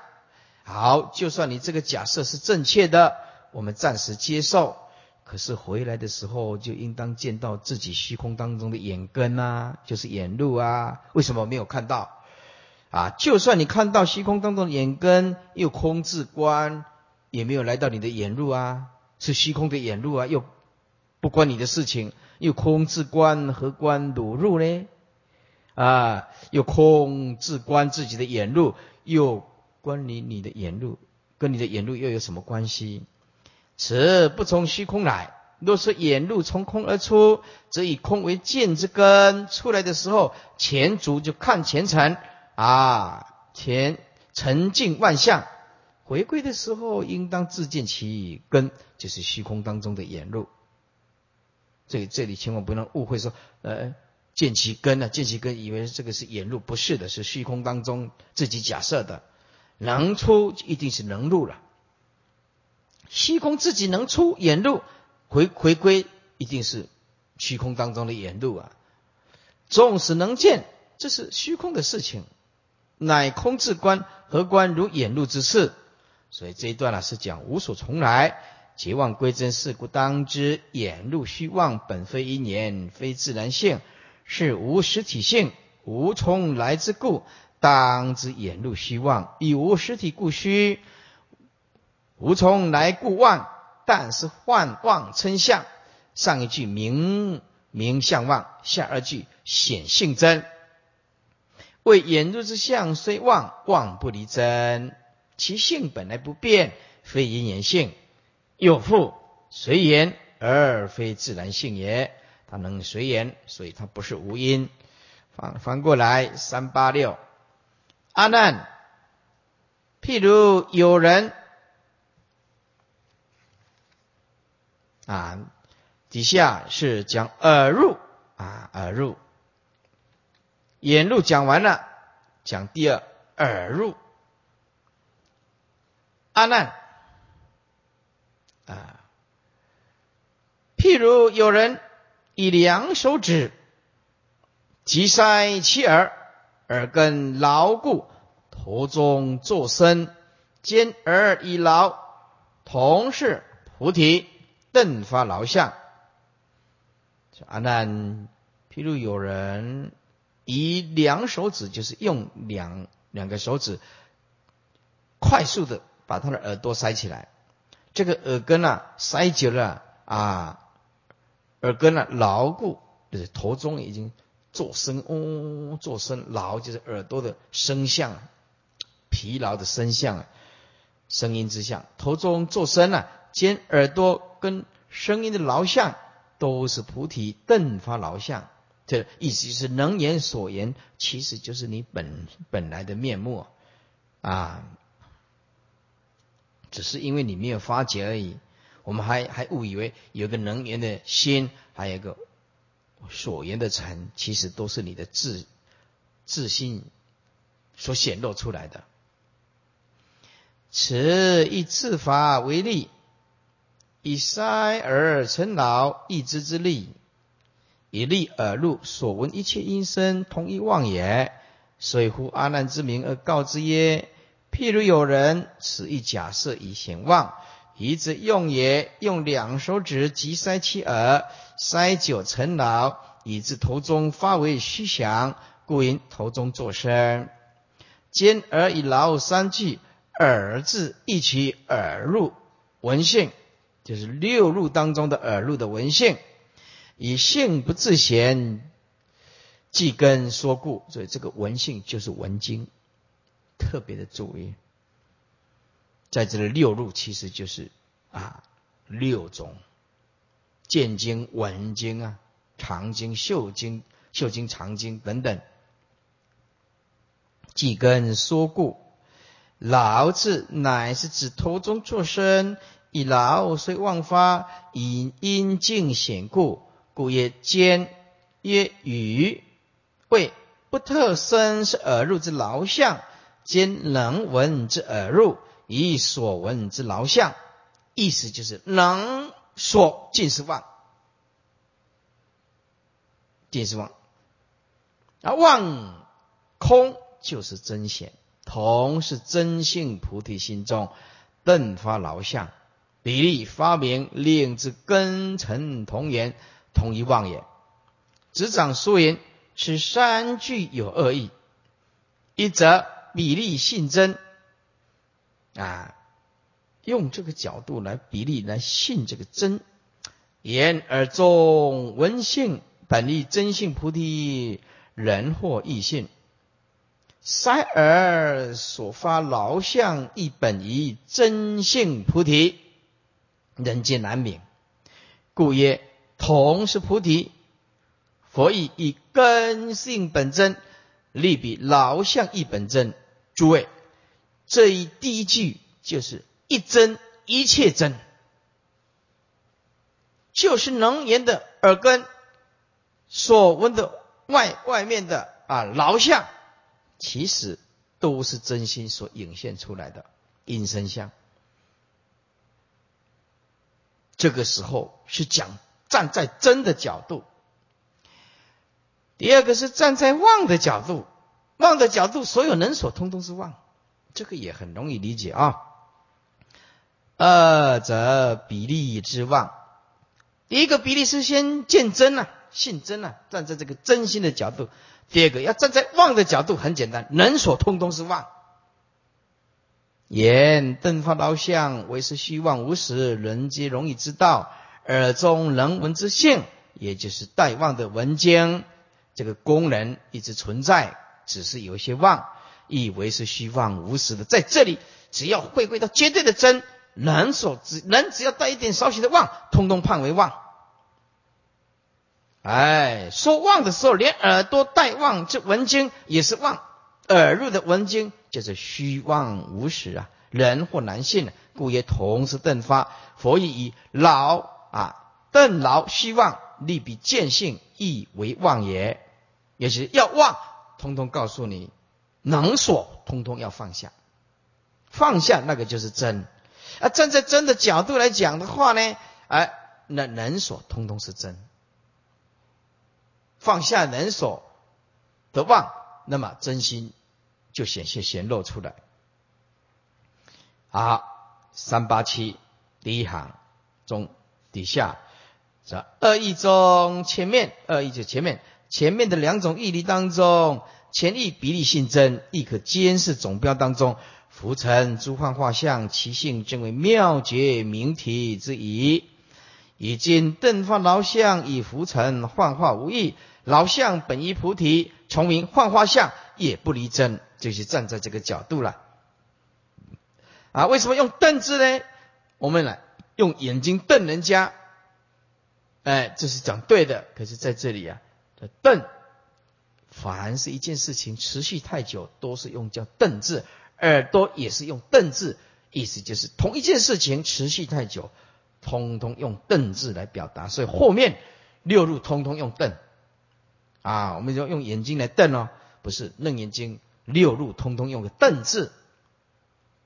好，就算你这个假设是正确的，我们暂时接受。可是回来的时候，就应当见到自己虚空当中的眼根啊，就是眼入啊，为什么没有看到？啊，就算你看到虚空当中的眼根，又空自观，也没有来到你的眼入啊，是虚空的眼入啊，又不关你的事情，又空自观何关裸入呢？啊，又空自观自己的眼路，又关你你的眼路，跟你的眼路又有什么关系？此不从虚空来，若是眼路从空而出，则以空为见之根，出来的时候前足就看前尘。啊，前沉静万象，回归的时候，应当自见其根，就是虚空当中的眼路。这这里千万不能误会说，呃，见其根呢？见其根，以为这个是眼入，不是的，是虚空当中自己假设的。能出一定是能入了，虚空自己能出眼入，回回归一定是虚空当中的眼入啊。纵使能见，这是虚空的事情。乃空自观，何观如眼入之事？所以这一段呢是讲无所从来，结妄归真，是故当知眼入虚妄，本非因缘，非自然性，是无实体性，无从来之故，当知眼入虚妄，以无实体故虚，无从来故妄，但是幻妄称相。上一句明明相妄，下二句显性真。为眼入之相虽妄，妄不离真，其性本来不变，非因缘性。又复随缘而非自然性也。它能随缘，所以它不是无因。翻翻过来，三八六，阿难，譬如有人啊，底下是讲耳入啊，耳入。眼入讲完了，讲第二耳入。阿难啊，譬如有人以两手指击塞其耳，耳根牢固，头中作声，兼耳以牢，同是菩提，顿发牢相。阿难，譬如有人。以两手指，就是用两两个手指，快速的把他的耳朵塞起来。这个耳根啊，塞久了啊，耳根啊牢固，就是头中已经做声，嗡，做声牢，就是耳朵的声相，疲劳的声相，声音之相。头中做声啊，兼耳朵跟声音的牢相，都是菩提顿发牢相。这意思就是能言所言，其实就是你本本来的面目啊，只是因为你没有发觉而已。我们还还误以为有个能言的心，还有一个所言的尘，其实都是你的自自信所显露出来的。此以自法为例，以塞而成老，一之之力。以利耳入，所闻一切音声，同一妄也。所以呼阿难之名而告之曰：譬如有人，此一假设以显妄，一之用也。用两手指即塞其耳，塞久成老，以致头中发为虚响，故因头中作声。兼耳以劳三句，耳字一起耳入闻性，就是六入当中的耳入的闻性。以性不自贤，即根说故，所以这个闻性就是闻经，特别的注意在这里六入其实就是啊六种见经、闻经啊、长经、嗅经、嗅经、长经等等。即根说故，劳字乃是指途中作声，以劳虽妄发，以阴静显故，故曰坚，曰语，谓不特生是耳入之劳相，兼能闻之耳入，以所闻之劳相。意思就是能所尽是妄，尽是妄，而妄空。就是真显，同是真性菩提心中顿发劳相，比例发明，令之根尘同源，同一妄也。执掌说言，此三句有二意：一则比例性真，啊，用这个角度来比例来信这个真言而中闻性本立真性菩提人或异性。塞尔所发劳相，亦本于真性菩提，人皆难明，故曰同是菩提。佛亦以根性本真，立比劳相亦本真。诸位，这一第一句就是一真一切真，就是能言的耳根所闻的外外面的啊劳相。其实都是真心所涌现出来的因身相。这个时候是讲站在真的角度。第二个是站在妄的角度，妄的角度，所有能所通通是妄，这个也很容易理解啊。二则比例之望，第一个比例是先见真呐，信真呐，站在这个真心的角度。第二个要站在望的角度，很简单，能所通通是望。言顿发刀相，为是虚妄无实，人皆容易知道。耳中能闻之性，也就是带望的闻经，这个功能一直存在，只是有些妄，以为是虚妄无实的。在这里，只要回归到绝对的真，人所只能只要带一点少许的妄，通通判为妄。哎，说妄的时候，连耳朵带妄，这闻经也是妄。耳入的闻经就是虚妄无实啊，人或男性，故曰同时顿发。佛亦以劳啊顿劳虚妄，利比见性，亦为妄也。也就是要妄，通通告诉你，能所通通要放下，放下那个就是真。啊，站在真的角度来讲的话呢，哎，那能所通通是真。放下能所得忘，那么真心就显现显露出来。好，三八七第一行中底下这二义中前面二义就前面前面的两种义理当中，前义比例性真，亦可监视总标当中浮尘诸幻化相，其性正为妙绝明体之意。已经顿发劳相，以浮尘幻化无异。老相本依菩提，重名幻化相也不离真，就是站在这个角度了。啊，为什么用瞪字呢？我们来用眼睛瞪人家，哎，这是讲对的。可是在这里啊，瞪，凡是一件事情持续太久，都是用叫瞪字。耳朵也是用瞪字，意思就是同一件事情持续太久，通通用瞪字来表达。所以后面六路通通用瞪。啊，我们就用眼睛来瞪哦，不是瞪眼睛，六路通通用个瞪字，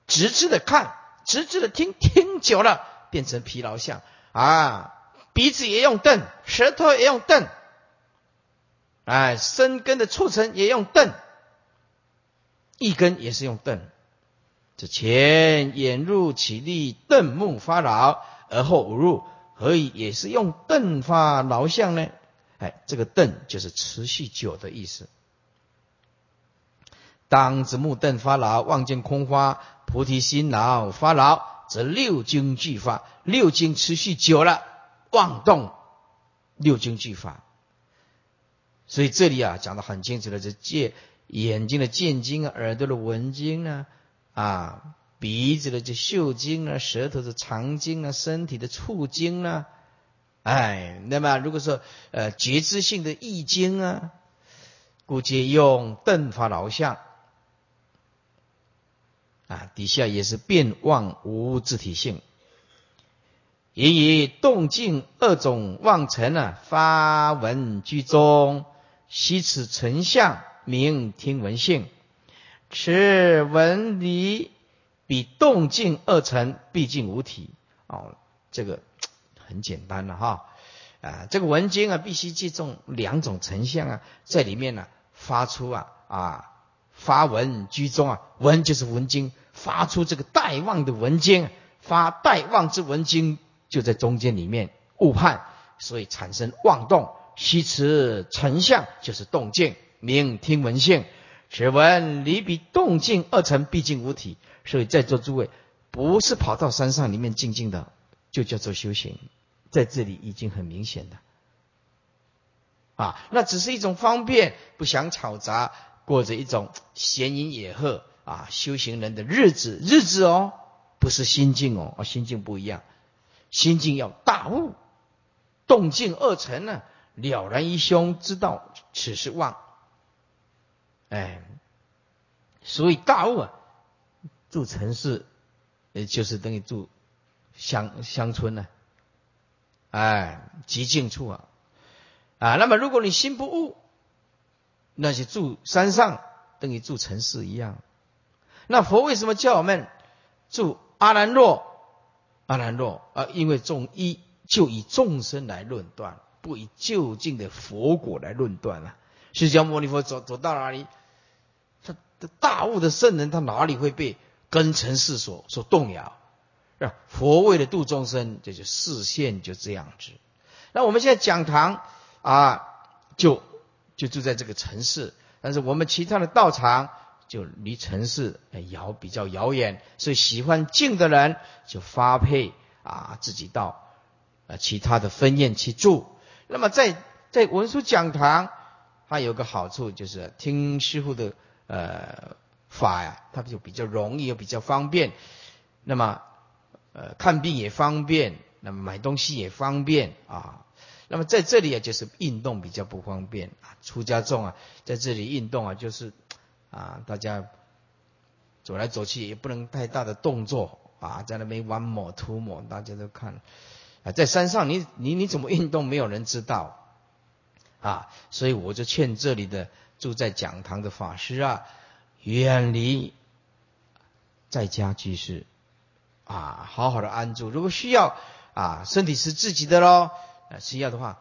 直直的看，直直的听，听久了变成疲劳相啊。鼻子也用瞪，舌头也用瞪，哎，生根的促成也用瞪，一根也是用瞪。这前眼入起立，瞪目发劳，而后五入，何以也是用瞪发劳相呢？哎，这个瞪就是持续久的意思。当子目瞪发劳，望见空花，菩提心劳发劳，则六经俱发。六经持续久了，妄动，六经俱发。所以这里啊讲的很清楚了，这见眼睛的见经啊，耳朵的闻经啊，啊，鼻子的这嗅经啊，舌头的肠经啊，身体的触经啊，哎，那么如果说呃觉知性的意经啊，估计用顿法老相啊，底下也是变妄无自体性，也以动静二种妄尘啊，发闻居中，悉此成相，名听闻性。此闻离比动静二层毕竟无体。哦，这个很简单了哈。啊，这个文经啊必须记重两种成相啊，在里面呢发出啊啊发文居中啊，文就是文经，发出这个待望的文经，发待望之文经就在中间里面误判，所以产生妄动，虚持成相就是动静，明听闻性。只闻离比动静二层毕竟无体，所以在座诸位不是跑到山上里面静静的，就叫做修行，在这里已经很明显的。啊，那只是一种方便，不想吵杂，过着一种闲云野鹤。啊，修行人的日子日子哦，不是心境哦，啊心境不一样，心境要大悟，动静二层呢，了然于胸，知道此是妄。哎，所以大悟啊，住城市，也就是等于住乡乡村呢，哎，极静处啊，啊，那么如果你心不悟，那就住山上，等于住城市一样。那佛为什么叫我们住阿兰若？阿兰若啊，因为众一就以众生来论断，不以究竟的佛果来论断了。释迦牟尼佛走走到哪里？他大悟的圣人，他哪里会被根尘世所所动摇？啊，佛为了度众生，这就视线就这样子。那我们现在讲堂啊，就就住在这个城市，但是我们其他的道场就离城市遥比较遥远，所以喜欢静的人就发配啊自己到啊其他的分院去住。那么在在文殊讲堂，它有个好处就是听师傅的。呃，法呀，它就比较容易，又比较方便。那么，呃，看病也方便，那么买东西也方便啊。那么在这里啊，就是运动比较不方便啊。出家众啊，在这里运动啊，就是啊，大家走来走去也不能太大的动作啊，在那边玩抹涂抹，大家都看啊。在山上，你你你怎么运动，没有人知道啊。所以我就劝这里的。住在讲堂的法师啊，远离在家居士啊，好好的安住。如果需要啊，身体是自己的喽，啊，需要的话，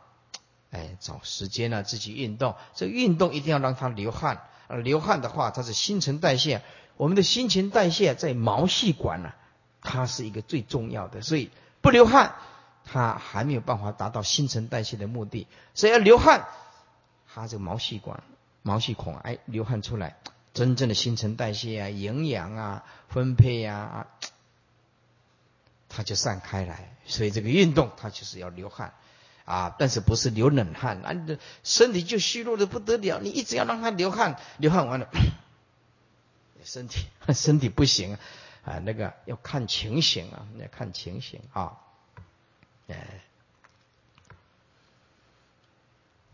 哎，找时间呢自己运动。这运动一定要让它流汗，啊，流汗的话，它是新陈代谢。我们的新陈代谢在毛细管呢，它是一个最重要的，所以不流汗，它还没有办法达到新陈代谢的目的。所以要流汗，它这个毛细管。毛细孔哎流汗出来，真正的新陈代谢啊、营养啊、分配呀，它就散开来。所以这个运动它就是要流汗啊，但是不是流冷汗啊？你的身体就虚弱的不得了，你一直要让它流汗，流汗完了，身体身体不行啊，那个要看情形啊，要看情形啊，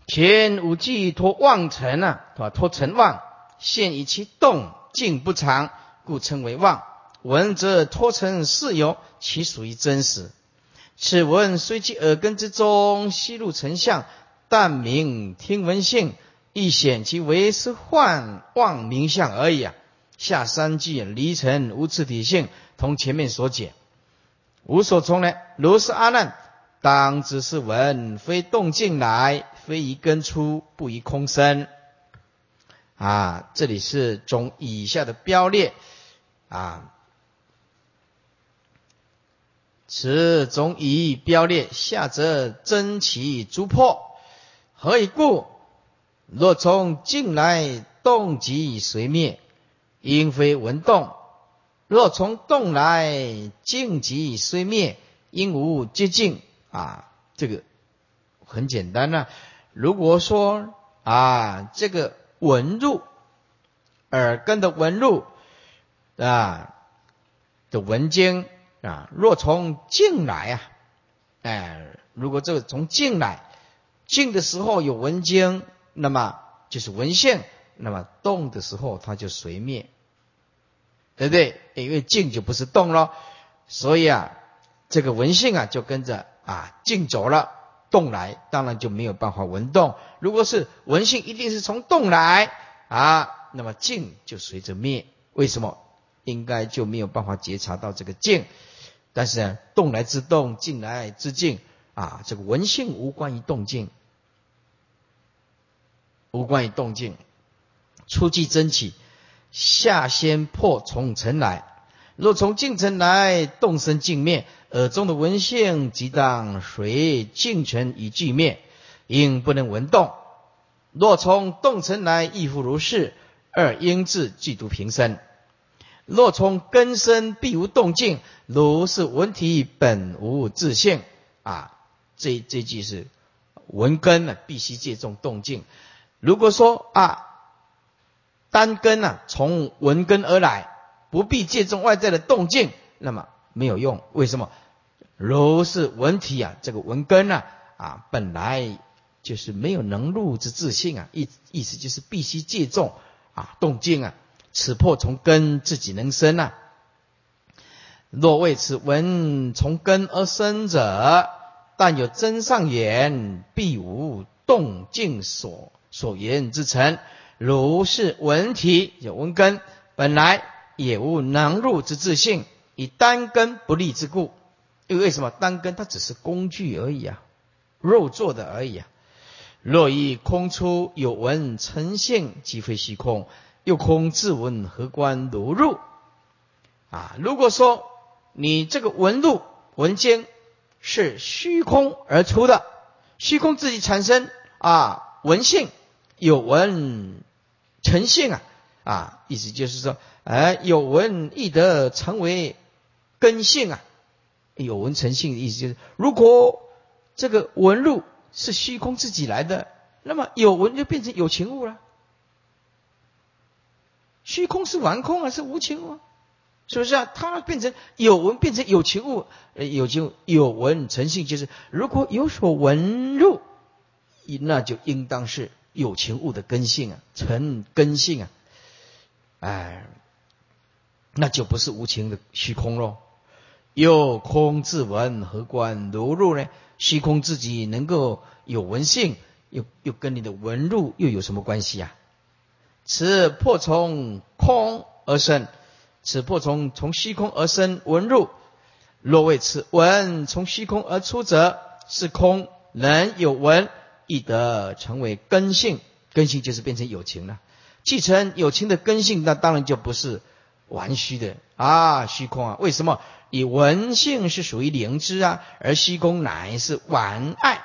前五季托妄尘啊，啊托尘妄，现以其动静不长，故称为妄。闻则托尘事有，其属于真实。此文虽其耳根之中吸入成相，但明听闻性，亦显其为是幻妄名相而已啊。下三句离尘无次体性，同前面所解，无所从来。如是阿难，当知是闻，非动静来。非宜根出，不宜空生。啊，这里是从以下的标列啊，此总以标列，下则真其诸破。何以故？若从静来，动即随灭，因非闻动；若从动来，静即虽灭，因无接近。啊，这个很简单呐。如果说啊，这个纹路耳根的纹路啊，的文经啊，若从静来啊，哎，如果这个从静来，静的时候有文经，那么就是文性；那么动的时候，它就随灭，对不对？因为静就不是动了，所以啊，这个文性啊就跟着啊静走了，动来当然就没有办法文动。如果是文性，一定是从动来啊，那么静就随着灭。为什么？应该就没有办法觉察到这个静。但是呢，动来之动，静来之静啊，这个文性无关于动静，无关于动静。初即真起，下先破从尘来。若从静尘来，动生静灭，耳中的文性即当随静尘以俱灭，应不能闻动。若从动尘来，亦复如是。二应自具足平生。若从根生，必无动静。如是文体本无自性啊！这这句是文根呢，必须借重动静。如果说啊，单根呢从文根而来，不必借重外在的动静，那么没有用。为什么？如是文体啊，这个文根呢啊，本来就是没有能入之自信啊，意意思就是必须借重。啊，动静啊，此破从根自己能生啊。若为此文从根而生者，但有真上言，必无动静所所言之成。如是闻体有文根，本来也无能入之自性，以单根不利之故。因为为什么单根它只是工具而已啊，肉做的而已啊。若以空出有闻成性，即非虚空；又空自闻，何关如入？啊，如果说你这个纹路纹间是虚空而出的，虚空自己产生啊，闻性有闻成性啊，啊，意思就是说，哎，有闻易得成为根性啊，有文成性的意思就是，如果这个纹路。是虚空自己来的，那么有文就变成有情物了。虚空是完空啊，是无情物，是不是啊？它变成有文，变成有情物，有情有文成性，就是如果有所闻入，那就应当是有情物的根性啊，成根性啊，哎，那就不是无情的虚空喽。又空自闻，何关如入呢？虚空自己能够有闻性，又又跟你的闻入又有什么关系啊？此破从空而生，此破从从虚空而生闻入。若为此闻从虚空而出者，是空能有闻，亦得成为根性。根性就是变成有情了。继承有情的根性，那当然就不是玩虚的啊，虚空啊？为什么？以文性是属于灵知啊，而虚空乃是玩爱，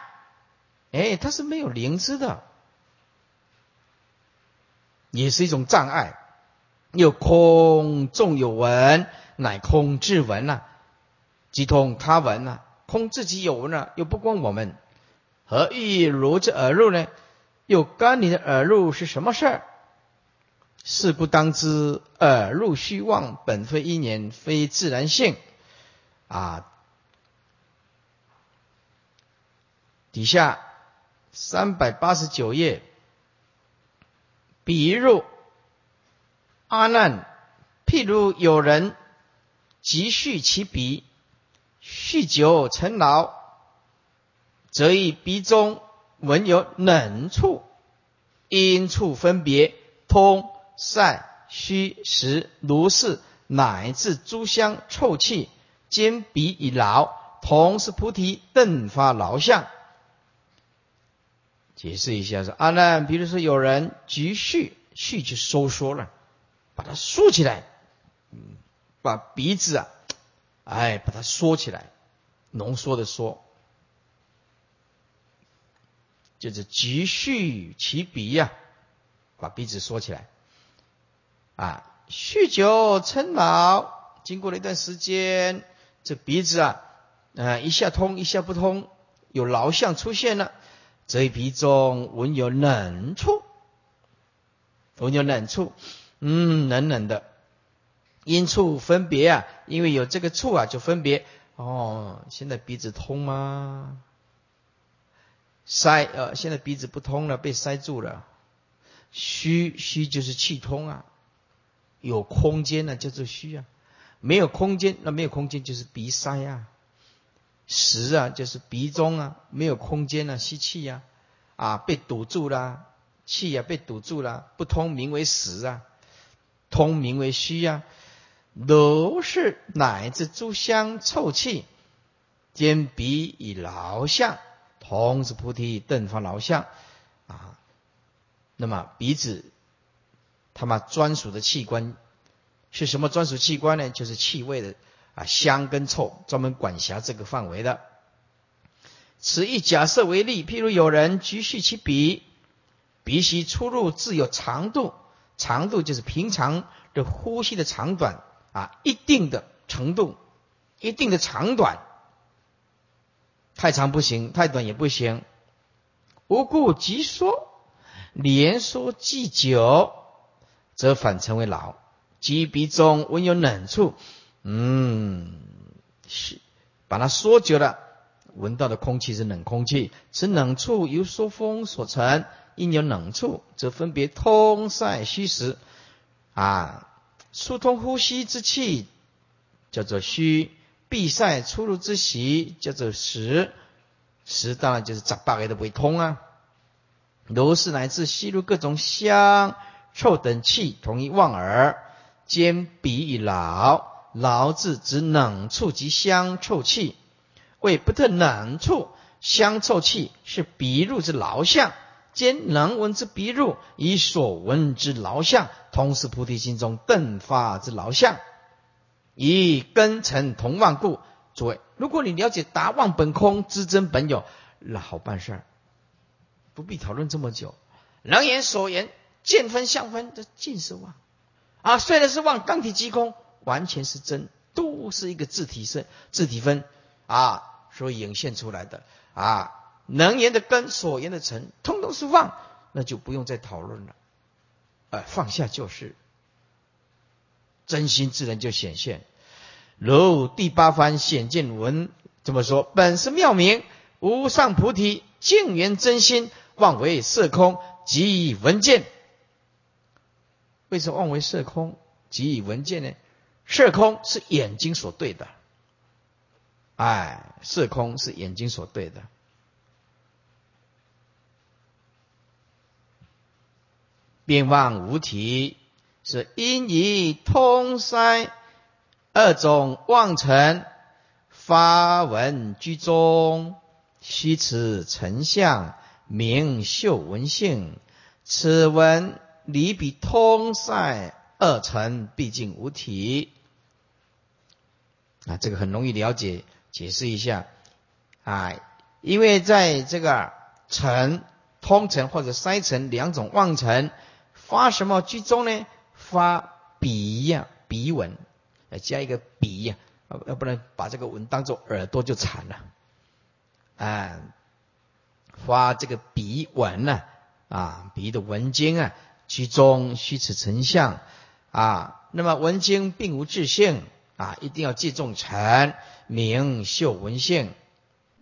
哎，它是没有灵知的，也是一种障碍。有空纵有闻，乃空自闻呐，即通他闻呐，空自己有闻呐，又不关我们，何欲如之耳入呢？又干你的耳入是什么事儿？事不当知，耳入虚妄，本非因缘，非自然性。啊，底下三百八十九页，比如阿难，譬如有人急续其鼻，酗酒成劳，则以鼻中闻有冷处、阴处分别，通散虚实如是，乃至诸香臭气。坚鼻以劳，同是菩提顿发劳相。解释一下说，阿难，比如说有人急蓄，蓄就收缩了，把它缩起来，把鼻子啊，哎，把它缩起来，浓缩的缩，就是急蓄其鼻呀，把鼻子缩起来，啊，酗酒称劳，经过了一段时间。这鼻子啊，啊一下通一下不通，有劳相出现了，则鼻中闻有冷处，闻有冷处，嗯，冷冷的，因处分别啊，因为有这个处啊，就分别。哦，现在鼻子通吗？塞呃，现在鼻子不通了，被塞住了。虚虚就是气通啊，有空间呢叫做虚啊，没有空间那没有空间就是鼻塞啊。实啊就是鼻中啊没有空间了，吸气呀啊被堵住了，气呀被堵住了，不通名为实啊，通名为虚啊。都是乃至诸香臭气，兼鼻以劳相，同是菩提顿发劳相啊。那么鼻子，他们专属的器官是什么？专属器官呢？就是气味的啊，香跟臭，专门管辖这个范围的。此一假设为例，譬如有人举续其鼻，鼻息出入自有长度，长度就是平常的呼吸的长短。啊，一定的程度，一定的长短，太长不行，太短也不行。无故即说，连说既久，则反成为老。鸡鼻中闻有冷处，嗯，是把它说久了，闻到的空气是冷空气。此冷处由说风所成，因有冷处，则分别通塞虚实啊。疏通呼吸之气叫做虚，闭塞出入之息叫做实，实当然就是杂八个的为通啊。如是乃至吸入各种香臭等气，同一望耳，兼鼻以劳，劳字指冷处及香臭气，为不特冷处香臭气是鼻入之劳相。兼能闻之鼻入，以所闻之劳相，同是菩提心中顿发之劳相，以根尘同万故。诸位，如果你了解达妄本空知真本有，那好办事儿，不必讨论这么久。能言所言见分相分，这尽是妄啊！虽然是妄，当体即空，完全是真，都是一个自体身、自体分啊，所涌现出来的啊。能言的根，所言的尘，通通是妄，那就不用再讨论了。呃，放下就是，真心自然就显现。如第八番显见文这么说：本是妙明无上菩提，净缘真心，妄为色空，即以闻见。为什么妄为色空，即以闻见呢？色空是眼睛所对的，哎，色空是眼睛所对的。便望无体，是因以通塞二种妄尘发闻居中，虚此成相，名秀闻性。此文离比通塞二尘，毕竟无体。啊，这个很容易了解，解释一下。啊，因为在这个尘、通尘或者塞尘两种妄尘。发什么居中呢？发鼻呀，鼻纹，加一个鼻呀，要不然把这个纹当做耳朵就惨了。啊，发这个鼻纹呢，啊，鼻的纹经啊，其中虚此成相啊。那么文经并无自性啊，一定要借重臣名秀文性